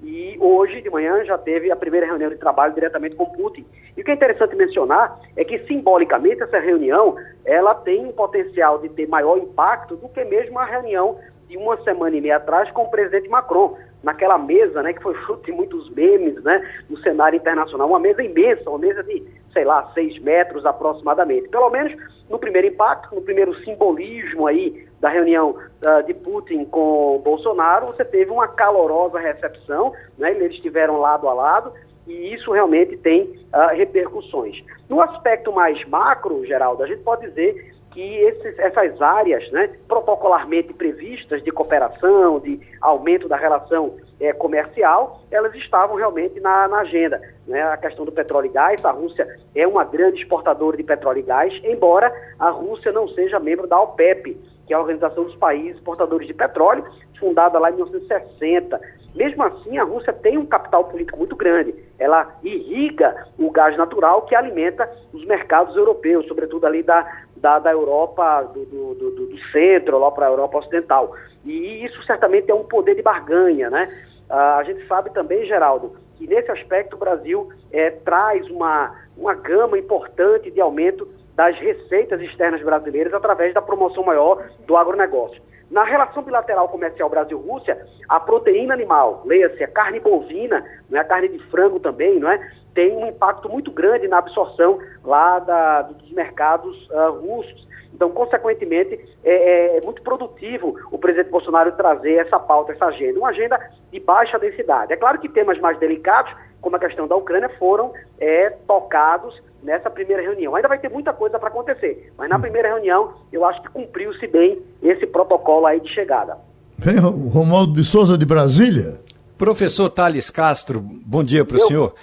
e hoje de manhã já teve a primeira reunião de trabalho diretamente com Putin. E o que é interessante mencionar é que simbolicamente essa reunião ela tem um potencial de ter maior impacto do que mesmo a reunião de uma semana e meia atrás com o presidente Macron, naquela mesa, né, que foi fruto de muitos memes, né, no cenário internacional, uma mesa imensa, uma mesa de, sei lá, seis metros aproximadamente. Pelo menos no primeiro impacto, no primeiro simbolismo aí da reunião uh, de Putin com Bolsonaro, você teve uma calorosa recepção, né, eles estiveram lado a lado, e isso realmente tem uh, repercussões. No aspecto mais macro, Geraldo, a gente pode dizer que esses, essas áreas, né, protocolarmente previstas de cooperação, de aumento da relação é, comercial, elas estavam realmente na, na agenda. Né? A questão do petróleo e gás, a Rússia é uma grande exportadora de petróleo e gás, embora a Rússia não seja membro da OPEP, que é a Organização dos Países Exportadores de Petróleo, fundada lá em 1960. Mesmo assim, a Rússia tem um capital político muito grande. Ela irriga o gás natural que alimenta os mercados europeus, sobretudo ali da, da, da Europa, do, do, do, do centro, lá para a Europa Ocidental. E isso certamente é um poder de barganha, né? Ah, a gente sabe também, Geraldo, que nesse aspecto o Brasil é, traz uma, uma gama importante de aumento das receitas externas brasileiras através da promoção maior do agronegócio. Na relação bilateral comercial Brasil-Rússia, a proteína animal, leia-se a carne bovina, não é a carne de frango também, não é? tem um impacto muito grande na absorção lá da, dos mercados uh, russos. Então, consequentemente, é, é, é, muito produtivo o presidente Bolsonaro trazer essa pauta, essa agenda, uma agenda de baixa densidade. É claro que temas mais delicados, como a questão da Ucrânia, foram é, tocados nessa primeira reunião. Ainda vai ter muita coisa para acontecer, mas na primeira reunião eu acho que cumpriu-se bem esse protocolo aí de chegada. Vem o Romualdo de Souza de Brasília. Professor Thales Castro, bom dia para o senhor.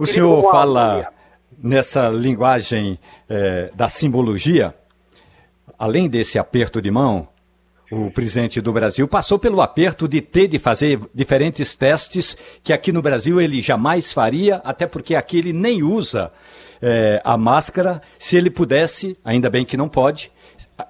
o senhor Romualdo, fala nessa linguagem é, da simbologia, além desse aperto de mão, o presidente do Brasil passou pelo aperto de ter de fazer diferentes testes que aqui no Brasil ele jamais faria, até porque aqui ele nem usa é, a máscara. Se ele pudesse, ainda bem que não pode,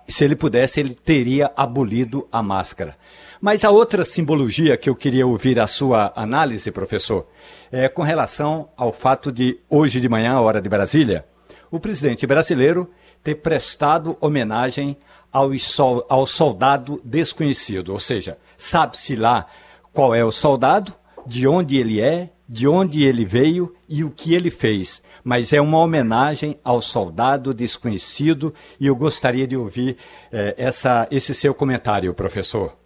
se ele pudesse, ele teria abolido a máscara. Mas a outra simbologia que eu queria ouvir a sua análise, professor, é com relação ao fato de, hoje de manhã, hora de Brasília, o presidente brasileiro ter prestado homenagem ao, soldado desconhecido. Ou seja, sabe-se lá qual é o soldado, de onde ele é, de onde ele veio e o que ele fez. Mas é uma homenagem ao soldado desconhecido e eu gostaria de ouvir eh, essa, esse seu comentário, professor.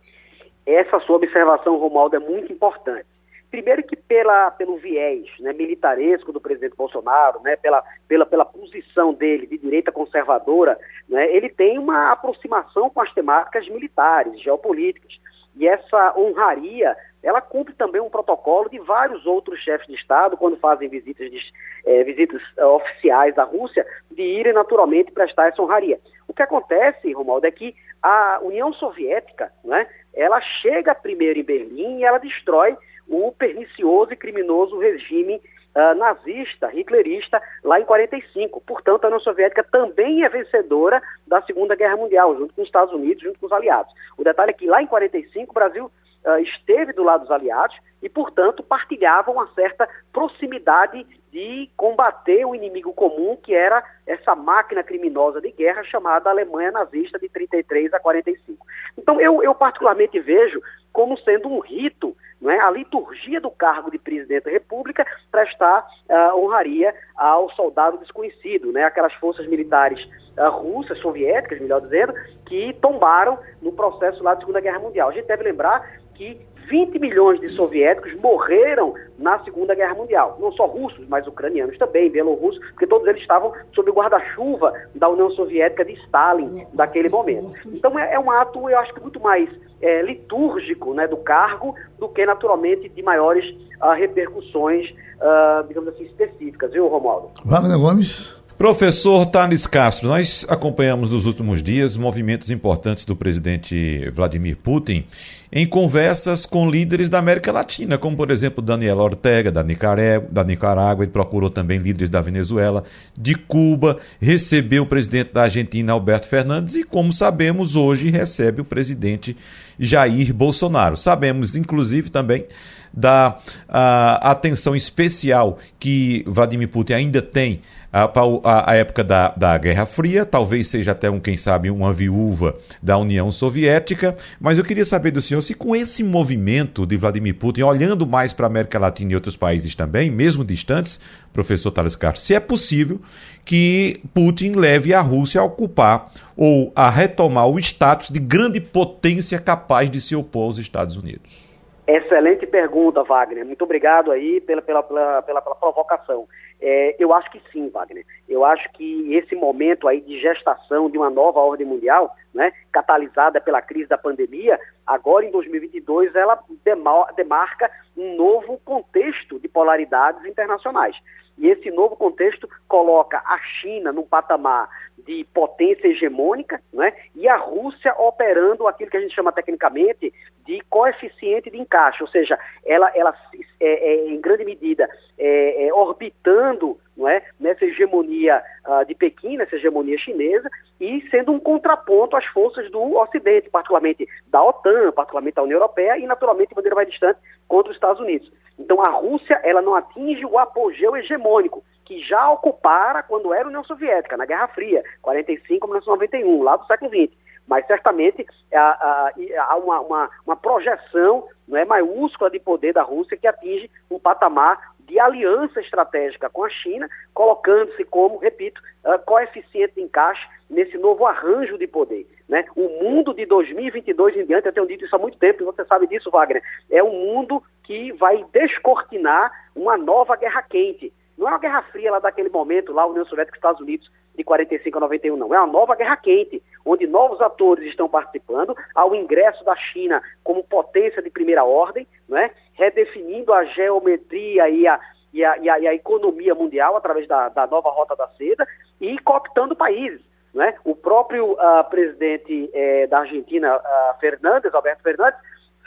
Essa sua observação, Romualdo, é muito importante. Primeiro que pela, pelo viés né, militaresco do presidente Bolsonaro, né, pela, pela, pela posição dele de direita conservadora, né, ele tem uma aproximação com as temáticas militares, geopolíticas. E essa honraria, ela cumpre também um protocolo de vários outros chefes de Estado, quando fazem visitas, de, é, visitas é, oficiais à Rússia, de irem naturalmente prestar essa honraria. O que acontece, Romualdo, é que a União Soviética, né, ela chega primeiro em Berlim e ela destrói o pernicioso e criminoso regime uh, nazista, hitlerista, lá em 45. Portanto, a União Soviética também é vencedora da Segunda Guerra Mundial, junto com os Estados Unidos, junto com os aliados. O detalhe é que lá em 45 o Brasil uh, esteve do lado dos aliados e, portanto, partilhava uma certa proximidade de combater o inimigo comum, que era essa máquina criminosa de guerra chamada Alemanha nazista de 33 a 45. Então, eu, eu particularmente vejo como sendo um rito não é? a liturgia do cargo de presidente da República prestar uh, honraria ao soldado desconhecido, né? aquelas forças militares uh, russas, soviéticas, melhor dizendo, que tombaram no processo lá da Segunda Guerra Mundial. A gente deve lembrar que 20 milhões de soviéticos morreram na Segunda Guerra Mundial. Não só russos, mas ucranianos também, belorussos, porque todos eles estavam sob o guarda-chuva da União Soviética de Stalin daquele momento. Então é, é um ato, eu acho que muito mais é, litúrgico né, do cargo do que, naturalmente, de maiores uh, repercussões, uh, digamos assim, específicas, viu, Romualdo? Wagner Gomes. Professor Thales Castro, nós acompanhamos nos últimos dias movimentos importantes do presidente Vladimir Putin em conversas com líderes da América Latina, como por exemplo Daniel Ortega, da Nicarágua, da Nicarágua, ele procurou também líderes da Venezuela, de Cuba, recebeu o presidente da Argentina, Alberto Fernandes, e como sabemos, hoje recebe o presidente Jair Bolsonaro. Sabemos, inclusive, também da a, atenção especial que Vladimir Putin ainda tem a, a, época da, da Guerra Fria, talvez seja até um, quem sabe, uma viúva da União Soviética, mas eu queria saber do senhor se com esse movimento de Vladimir Putin, olhando mais para a América Latina e outros países também, mesmo distantes, professor Thales Castro, se é possível que Putin leve a Rússia a ocupar ou a retomar o status de grande potência capaz de se opor aos Estados Unidos. Excelente pergunta, Wagner. Muito obrigado aí pela, pela, pela, pela, pela provocação. É, eu acho que sim, Wagner. Eu acho que esse momento aí de gestação de uma nova ordem mundial, né, catalisada pela crise da pandemia, agora em 2022 ela demarca um novo contexto de polaridades internacionais. E esse novo contexto coloca a China num patamar de potência hegemônica, né? e a Rússia operando aquilo que a gente chama tecnicamente de coeficiente de encaixe, ou seja, ela, ela é, é, em grande medida é, é orbitando não é, nessa hegemonia uh, de Pequim, nessa hegemonia chinesa, e sendo um contraponto às forças do Ocidente, particularmente da OTAN, particularmente da União Europeia e, naturalmente, de maneira mais distante, contra os Estados Unidos. Então, a Rússia ela não atinge o apogeu hegemônico, que já ocupara quando era União Soviética, na Guerra Fria, 45 a 1991, lá do século XX. Mas certamente há, há uma, uma, uma, projeção não é, maiúscula de poder da Rússia que atinge um patamar de aliança estratégica com a China, colocando-se como, repito, coeficiente de encaixe nesse novo arranjo de poder. Né? O mundo de 2022 em diante, eu tenho dito isso há muito tempo, e você sabe disso, Wagner, é um mundo que vai descortinar uma nova guerra quente. Não é uma guerra fria lá daquele momento, lá União Soviética e Estados Unidos, de 45 a 91, não. É uma nova guerra quente, onde novos atores estão participando, ao ingresso da China como potência de primeira ordem, né? redefinindo a geometria e a, e a, e a, e a economia mundial através da, da, nova Rota da Seda e cooptando países. Né? O próprio uh, presidente eh, da Argentina, uh, Fernandes, Alberto Fernandes,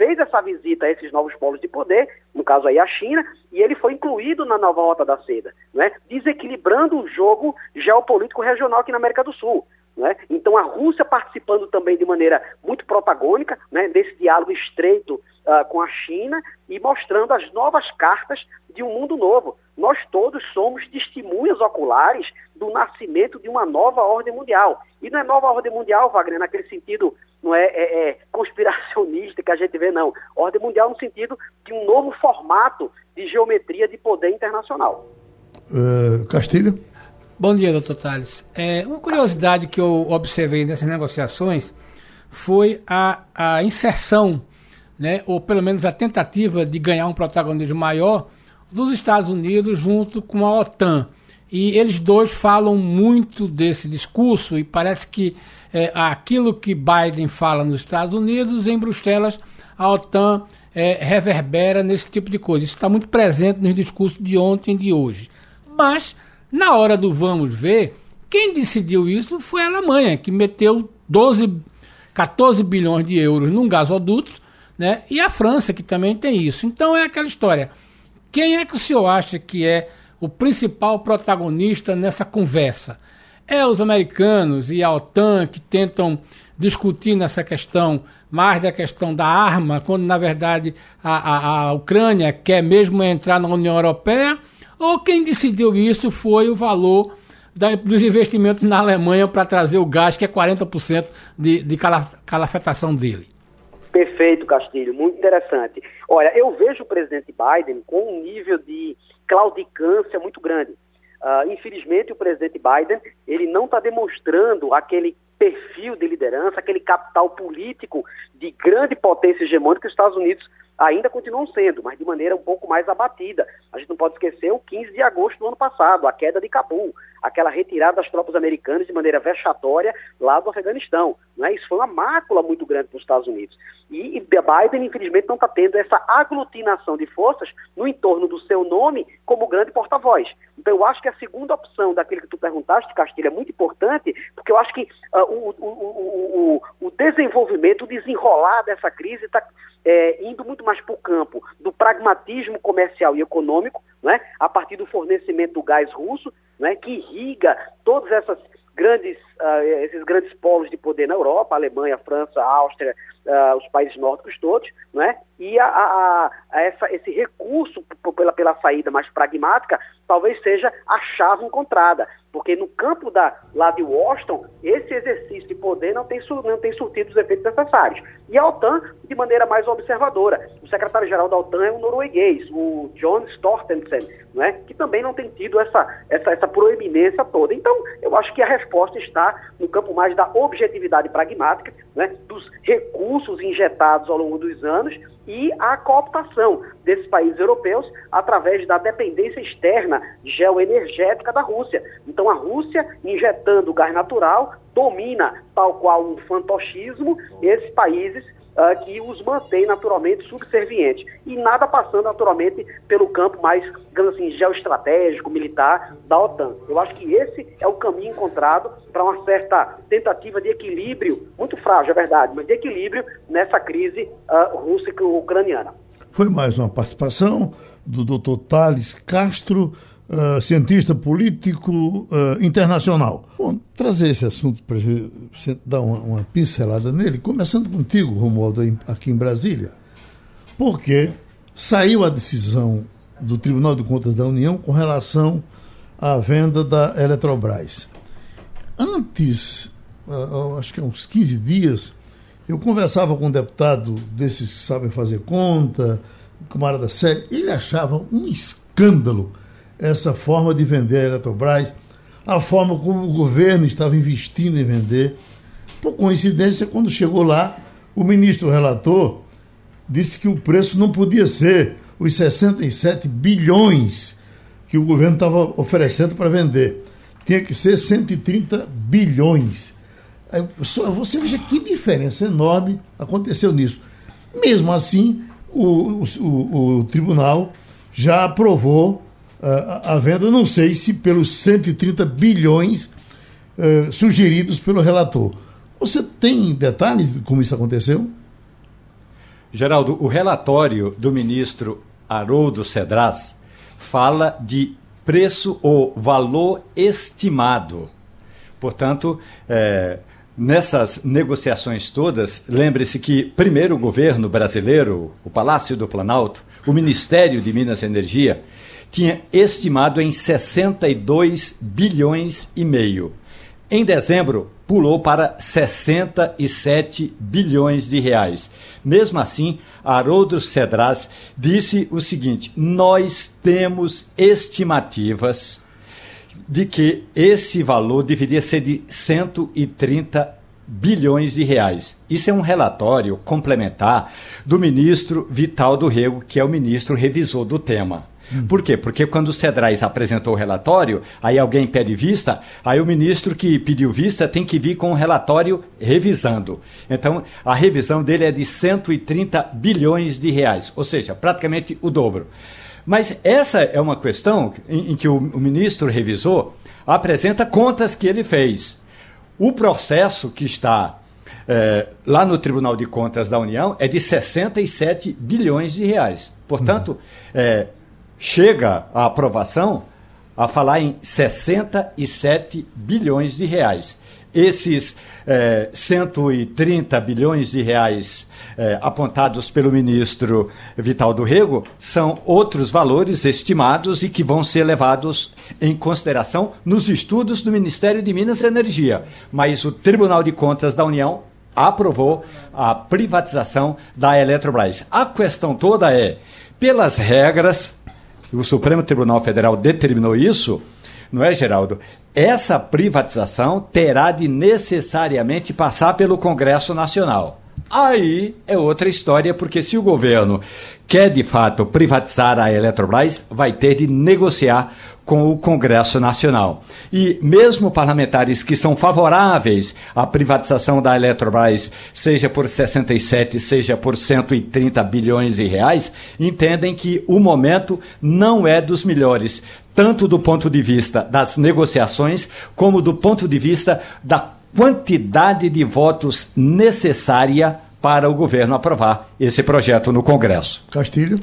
fez essa visita a esses novos polos de poder, no caso aí a China, e ele foi incluído na nova rota da seda, né? desequilibrando o jogo geopolítico regional aqui na América do Sul. Né? Então a Rússia participando também de maneira muito protagônica né, desse diálogo estreito uh, com a China e mostrando as novas cartas de um mundo novo. Nós todos somos testemunhas oculares do nascimento de uma nova ordem mundial. E não é nova ordem mundial, Wagner, naquele sentido não é, é, é, conspiracionista que a gente vê, não. Ordem mundial no sentido de um novo formato de geometria de poder internacional. Uh, Castilho? Bom dia, doutor Tales. É, uma curiosidade que eu observei nessas negociações foi a, a inserção, né, ou pelo menos a tentativa de ganhar um protagonismo maior dos Estados Unidos junto com a OTAN. E eles dois falam muito desse discurso e parece que é, aquilo que Biden fala nos Estados Unidos, em Bruxelas, a OTAN é, reverbera nesse tipo de coisa. Isso está muito presente nos discursos de ontem e de hoje. Mas, na hora do vamos ver, quem decidiu isso foi a Alemanha, que meteu 12, 14 bilhões de euros num gasoduto, né? e a França, que também tem isso. Então é aquela história. Quem é que o senhor acha que é o principal protagonista nessa conversa? É os americanos e a OTAN que tentam discutir nessa questão mais da questão da arma, quando na verdade a, a, a Ucrânia quer mesmo entrar na União Europeia, ou quem decidiu isso foi o valor da, dos investimentos na Alemanha para trazer o gás, que é 40% de, de calafetação dele. Perfeito, Castilho, muito interessante. Olha, eu vejo o presidente Biden com um nível de claudicância muito grande. Uh, infelizmente, o presidente Biden ele não está demonstrando aquele perfil de liderança, aquele capital político de grande potência hegemônica que os Estados Unidos ainda continuam sendo, mas de maneira um pouco mais abatida. A gente não pode esquecer o 15 de agosto do ano passado, a queda de Cabul, aquela retirada das tropas americanas de maneira vexatória lá do Afeganistão. Né? Isso foi uma mácula muito grande para os Estados Unidos. E, e Biden, infelizmente, não está tendo essa aglutinação de forças no entorno do seu nome como grande porta-voz. Então, eu acho que a segunda opção daquele que tu perguntaste, Castilho, é muito importante, porque eu acho que uh, o, o, o, o, desenvolvimento, o desenrolar dessa crise está é, indo muito mais para o campo do pragmatismo comercial e econômico, né, a partir do fornecimento do gás russo, né, que irriga todas essas grandes, uh, esses grandes polos de poder na Europa, Alemanha, França, Áustria, uh, os países nórdicos todos, né? e a, a, a essa, esse recurso pela, pela saída mais pragmática talvez seja a chave encontrada, porque no campo da, lá de Washington, esse exercício de poder não tem, não tem surtido os efeitos necessários. E a OTAN, de maneira mais observadora. O secretário-geral da OTAN é um norueguês, o John Stortensen, né, que também não tem tido essa, essa, essa proeminência toda. Então, eu acho que a resposta está no campo mais da objetividade pragmática, né, dos recursos injetados ao longo dos anos e a cooptação desses países europeus através da dependência externa geoenergética da Rússia. Então, a Rússia, injetando gás natural, domina, tal qual um fantochismo, esses países uh, que os mantém naturalmente subservientes. E nada passando naturalmente pelo campo mais, digamos assim, geoestratégico, militar da OTAN. Eu acho que esse é o caminho encontrado para uma certa tentativa de equilíbrio, muito frágil, é verdade, mas de equilíbrio nessa crise uh, russa-ucraniana. Foi mais uma participação do Dr. Thales Castro, uh, cientista político uh, internacional. Bom, trazer esse assunto para você dar uma, uma, pincelada nele, começando contigo, Romualdo, aqui em Brasília, porque saiu a decisão do Tribunal de Contas da União com relação à venda da Eletrobras. Antes, uh, acho que há uns 15 dias, eu conversava com um deputado desses que sabem fazer conta, camarada sério, ele achava um escândalo essa forma de vender a Eletrobras, a forma como o governo estava investindo em vender. Por coincidência, quando chegou lá, o ministro relator disse que o preço não podia ser os 67 bilhões que o governo estava oferecendo para vender. Tinha que ser 130 bilhões. Você veja que diferença enorme aconteceu nisso. Mesmo assim, o, o, o tribunal já aprovou a, venda, não sei se pelos 130 bilhões uh, sugeridos pelo relator. Você tem detalhes de como isso aconteceu? Geraldo, o relatório do ministro Haroldo Cedras fala de preço ou valor estimado. Portanto, é, nessas negociações todas, lembre-se que primeiro o governo brasileiro, o Palácio do Planalto, o Ministério de Minas e Energia, tinha estimado em 62 bilhões e meio. Em dezembro, pulou para 67 bilhões de reais. Mesmo assim, Haroldo Cedras disse o seguinte: nós temos estimativas de que esse valor deveria ser de 130 bilhões de reais. Isso é um relatório complementar do ministro Vital do Rego, que é o ministro revisor do tema. Por quê? Porque quando o Cedrais apresentou o relatório, aí alguém pede vista, aí o ministro que pediu vista tem que vir com o relatório revisando. Então, a revisão dele é de 130 bilhões de reais, ou seja, praticamente o dobro. Mas essa é uma questão em, em que o, o ministro revisor apresenta contas que ele fez. O processo que está é, lá no Tribunal de Contas da União é de 67 bilhões de reais. Portanto, uhum. é, chega a aprovação a falar em 67 bilhões de reais. Esses eh, 130 bilhões de reais eh, apontados pelo ministro Vital do Rego são outros valores estimados e que vão ser levados em consideração nos estudos do Ministério de Minas e Energia. Mas o Tribunal de Contas da União aprovou a privatização da Eletrobras. A questão toda é, pelas regras o Supremo Tribunal Federal determinou isso, não é, Geraldo? Essa privatização terá de necessariamente passar pelo Congresso Nacional. Aí é outra história, porque se o governo quer de fato privatizar a Eletrobras, vai ter de negociar com o Congresso Nacional. E mesmo parlamentares que são favoráveis à privatização da Eletrobras, seja por 67, seja por 130 bilhões de reais, entendem que o momento não é dos melhores, tanto do ponto de vista das negociações, como do ponto de vista da quantidade de votos necessária para o governo aprovar esse projeto no Congresso. Castilho?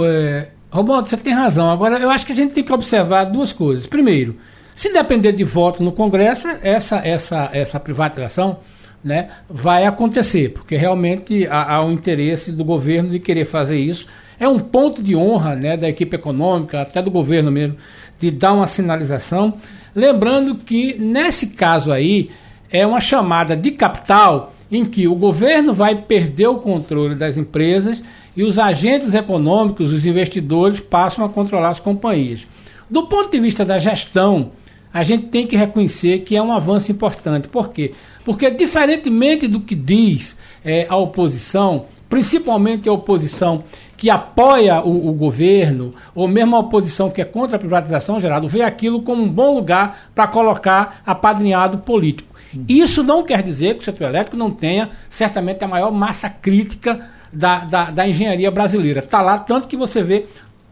É, Romualdo, você tem razão. Agora, eu acho que a gente tem que observar duas coisas. Primeiro, se depender de voto no Congresso, essa, essa, essa privatização né, vai acontecer, porque realmente há, há um interesse do governo de querer fazer isso. É um ponto de honra né, da equipe econômica, até do governo mesmo, de dar uma sinalização. Lembrando que, nesse caso aí, é uma chamada de capital em que o governo vai perder o controle das empresas e os agentes econômicos, os investidores, passam a controlar as companhias. Do ponto de vista da gestão, a gente tem que reconhecer que é um avanço importante. Por quê? Porque, diferentemente do que diz é, a oposição, principalmente a oposição que apoia o, o, governo, ou mesmo a oposição que é contra a privatização, Geraldo, vê aquilo como um bom lugar para colocar apadrinhado político. Isso não quer dizer que o setor elétrico não tenha certamente a maior massa crítica da, da, da engenharia brasileira. Está lá, tanto que você vê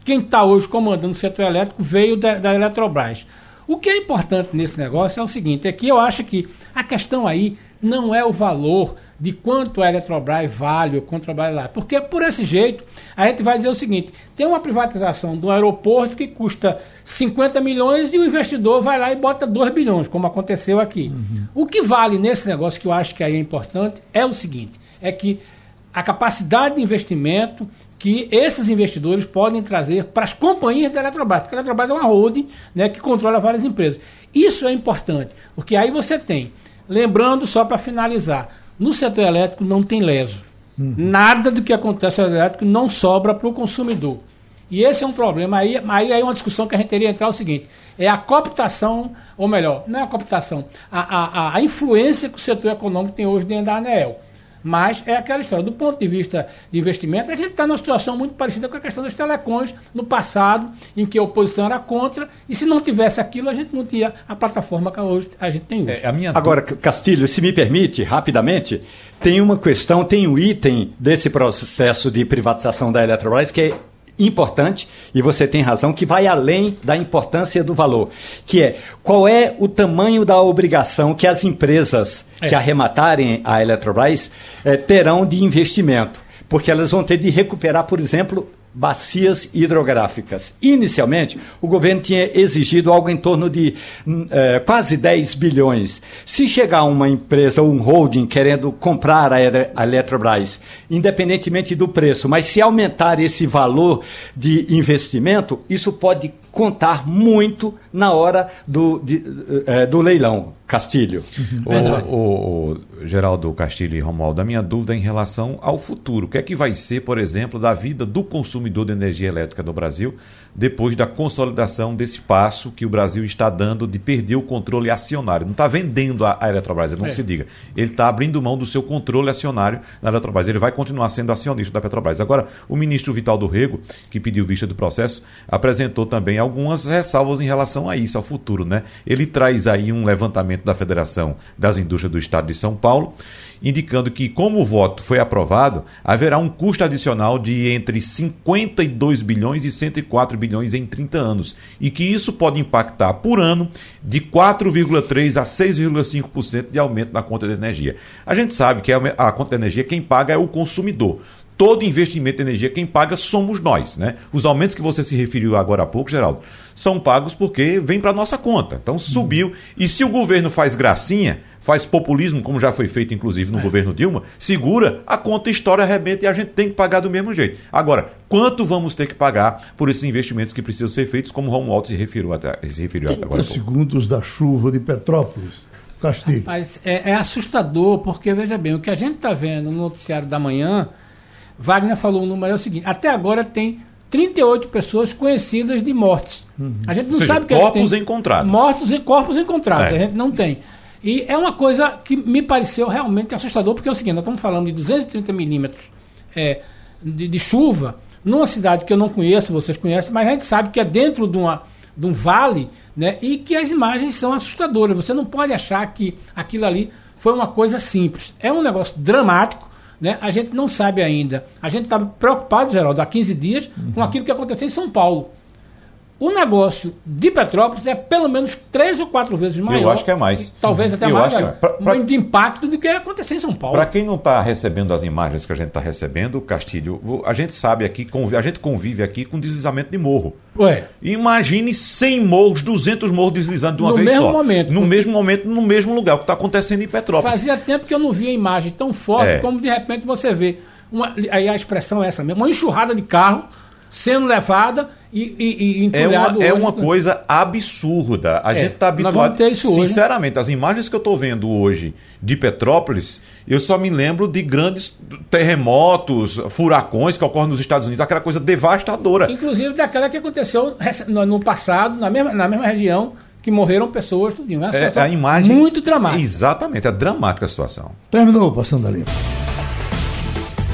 quem está hoje comandando o setor elétrico veio da, da Eletrobras. O que é importante nesse negócio é o seguinte: é que eu acho que a questão aí não é o valor de quanto a Eletrobras vale ou quanto vale lá. Porque por esse jeito, a gente vai dizer o seguinte: tem uma privatização do aeroporto que custa 50 milhões e o investidor vai lá e bota 2 bilhões, como aconteceu aqui. Uhum. O que vale nesse negócio, que eu acho que aí é importante, é o seguinte: é que a capacidade de investimento que esses investidores podem trazer para as companhias da Eletrobras, porque a Eletrobras é uma holding né, que controla várias empresas. Isso é importante, porque aí você tem, lembrando só para finalizar, no setor elétrico não tem leso. Uhum. Nada do que acontece no setor elétrico não sobra para o consumidor. E esse é um problema. Aí, aí é uma discussão que a gente teria que entrar o seguinte: é a cooptação, ou melhor, não é a cooptação, a, a, a influência que o setor econômico tem hoje dentro da ANEEL. Mas é aquela história, do ponto de vista de investimento, a gente está numa situação muito parecida com a questão das telecões no passado, em que a oposição era contra, e se não tivesse aquilo, a gente não tinha a plataforma que hoje a gente tem hoje. É, minha... Agora, Castilho, se me permite, rapidamente, tem uma questão, tem um item desse processo de privatização da Eletrobras que é importante, e você tem razão, que vai além da importância do valor, que é qual é o tamanho da obrigação que as empresas é. que arrematarem a Eletrobras é, terão de investimento. Porque elas vão ter de recuperar, por exemplo, bacias hidrográficas. Inicialmente, o governo tinha exigido algo em torno de uh, quase 10 bilhões. Se chegar uma empresa ou um holding querendo comprar a, Eletrobras, independentemente do preço, mas se aumentar esse valor de investimento, isso pode contar muito na hora do, de, é, do leilão, Castilho. Uhum. O, o, o, Geraldo Castilho e Romualdo, a minha dúvida é em relação ao futuro. O que é que vai ser, por exemplo, da vida do consumidor de energia elétrica no Brasil depois da consolidação desse passo que o Brasil está dando de perder o controle acionário? Não está vendendo a, a Eletrobras, não é. se diga. Ele está abrindo mão do seu controle acionário na Eletrobras. Ele vai continuar sendo acionista da Petrobras. Agora, o ministro Vital do Rego, que pediu vista do processo, apresentou também algumas ressalvas em relação a isso, ao futuro, né? Ele traz aí um levantamento da Federação das Indústrias do Estado de São Paulo indicando que, como o voto foi aprovado, haverá um custo adicional de entre 52 bilhões e 104 bilhões em 30 anos, e que isso pode impactar por ano de 4,3% a 6,5% de aumento na conta de energia. A gente sabe que a conta de energia quem paga é o consumidor todo investimento de energia, quem paga somos nós. Né? Os aumentos que você se referiu agora há pouco, Geraldo, são pagos porque vem para nossa conta. Então subiu. E se o governo faz gracinha, faz populismo, como já foi feito inclusive no é. governo Dilma, segura, a conta história arrebenta e a gente tem que pagar do mesmo jeito. Agora, quanto vamos ter que pagar por esses investimentos que precisam ser feitos, como o Romualdo se referiu até, se referiu até agora? segundos da chuva de Petrópolis. Castilho. Mas é, é assustador, porque veja bem, o que a gente está vendo no noticiário da manhã, Wagner falou o número é o seguinte: até agora tem 38 pessoas conhecidas de mortes. Uhum. A gente não seja, sabe que corpos tem encontrados. Mortos e corpos encontrados. É. A gente não tem. E é uma coisa que me pareceu realmente assustador, porque é o seguinte, nós estamos falando de 230 milímetros é, de, de, chuva numa cidade que eu não conheço, vocês conhecem, mas a gente sabe que é dentro de, uma, de um vale né, e que as imagens são assustadoras. Você não pode achar que aquilo ali foi uma coisa simples. É um negócio dramático, né? A gente não sabe ainda. A gente estava preocupado, Geraldo, há 15 dias, uhum. com aquilo que aconteceu em São Paulo. O negócio de Petrópolis é pelo menos três ou quatro vezes maior. Eu acho que é mais. Talvez até eu mais. Acho é. pra, pra... De impacto do que aconteceu em São Paulo. Para quem não está recebendo as imagens que a gente está recebendo, Castilho, a gente sabe aqui, a gente convive aqui com deslizamento de morro. Ué. Imagine 100 morros, 200 morros deslizando de uma no vez mesmo só. Momento, no mesmo momento, no mesmo lugar. O que está acontecendo em Petrópolis. Fazia tempo que eu não via imagem tão forte é. como de repente você vê. Uma, aí a expressão é essa mesmo, uma enxurrada de carro sendo levada e, e, e é uma, é uma coisa absurda. A é, gente está habituado. Sinceramente, as imagens que eu estou vendo hoje de Petrópolis, eu só me lembro de grandes terremotos, furacões que ocorrem nos Estados Unidos, aquela coisa devastadora. Inclusive daquela que aconteceu no passado, na mesma, na mesma região, que morreram pessoas, tudo. É, é a imagem muito dramática. Exatamente, é dramática a situação. Terminou, passando ali.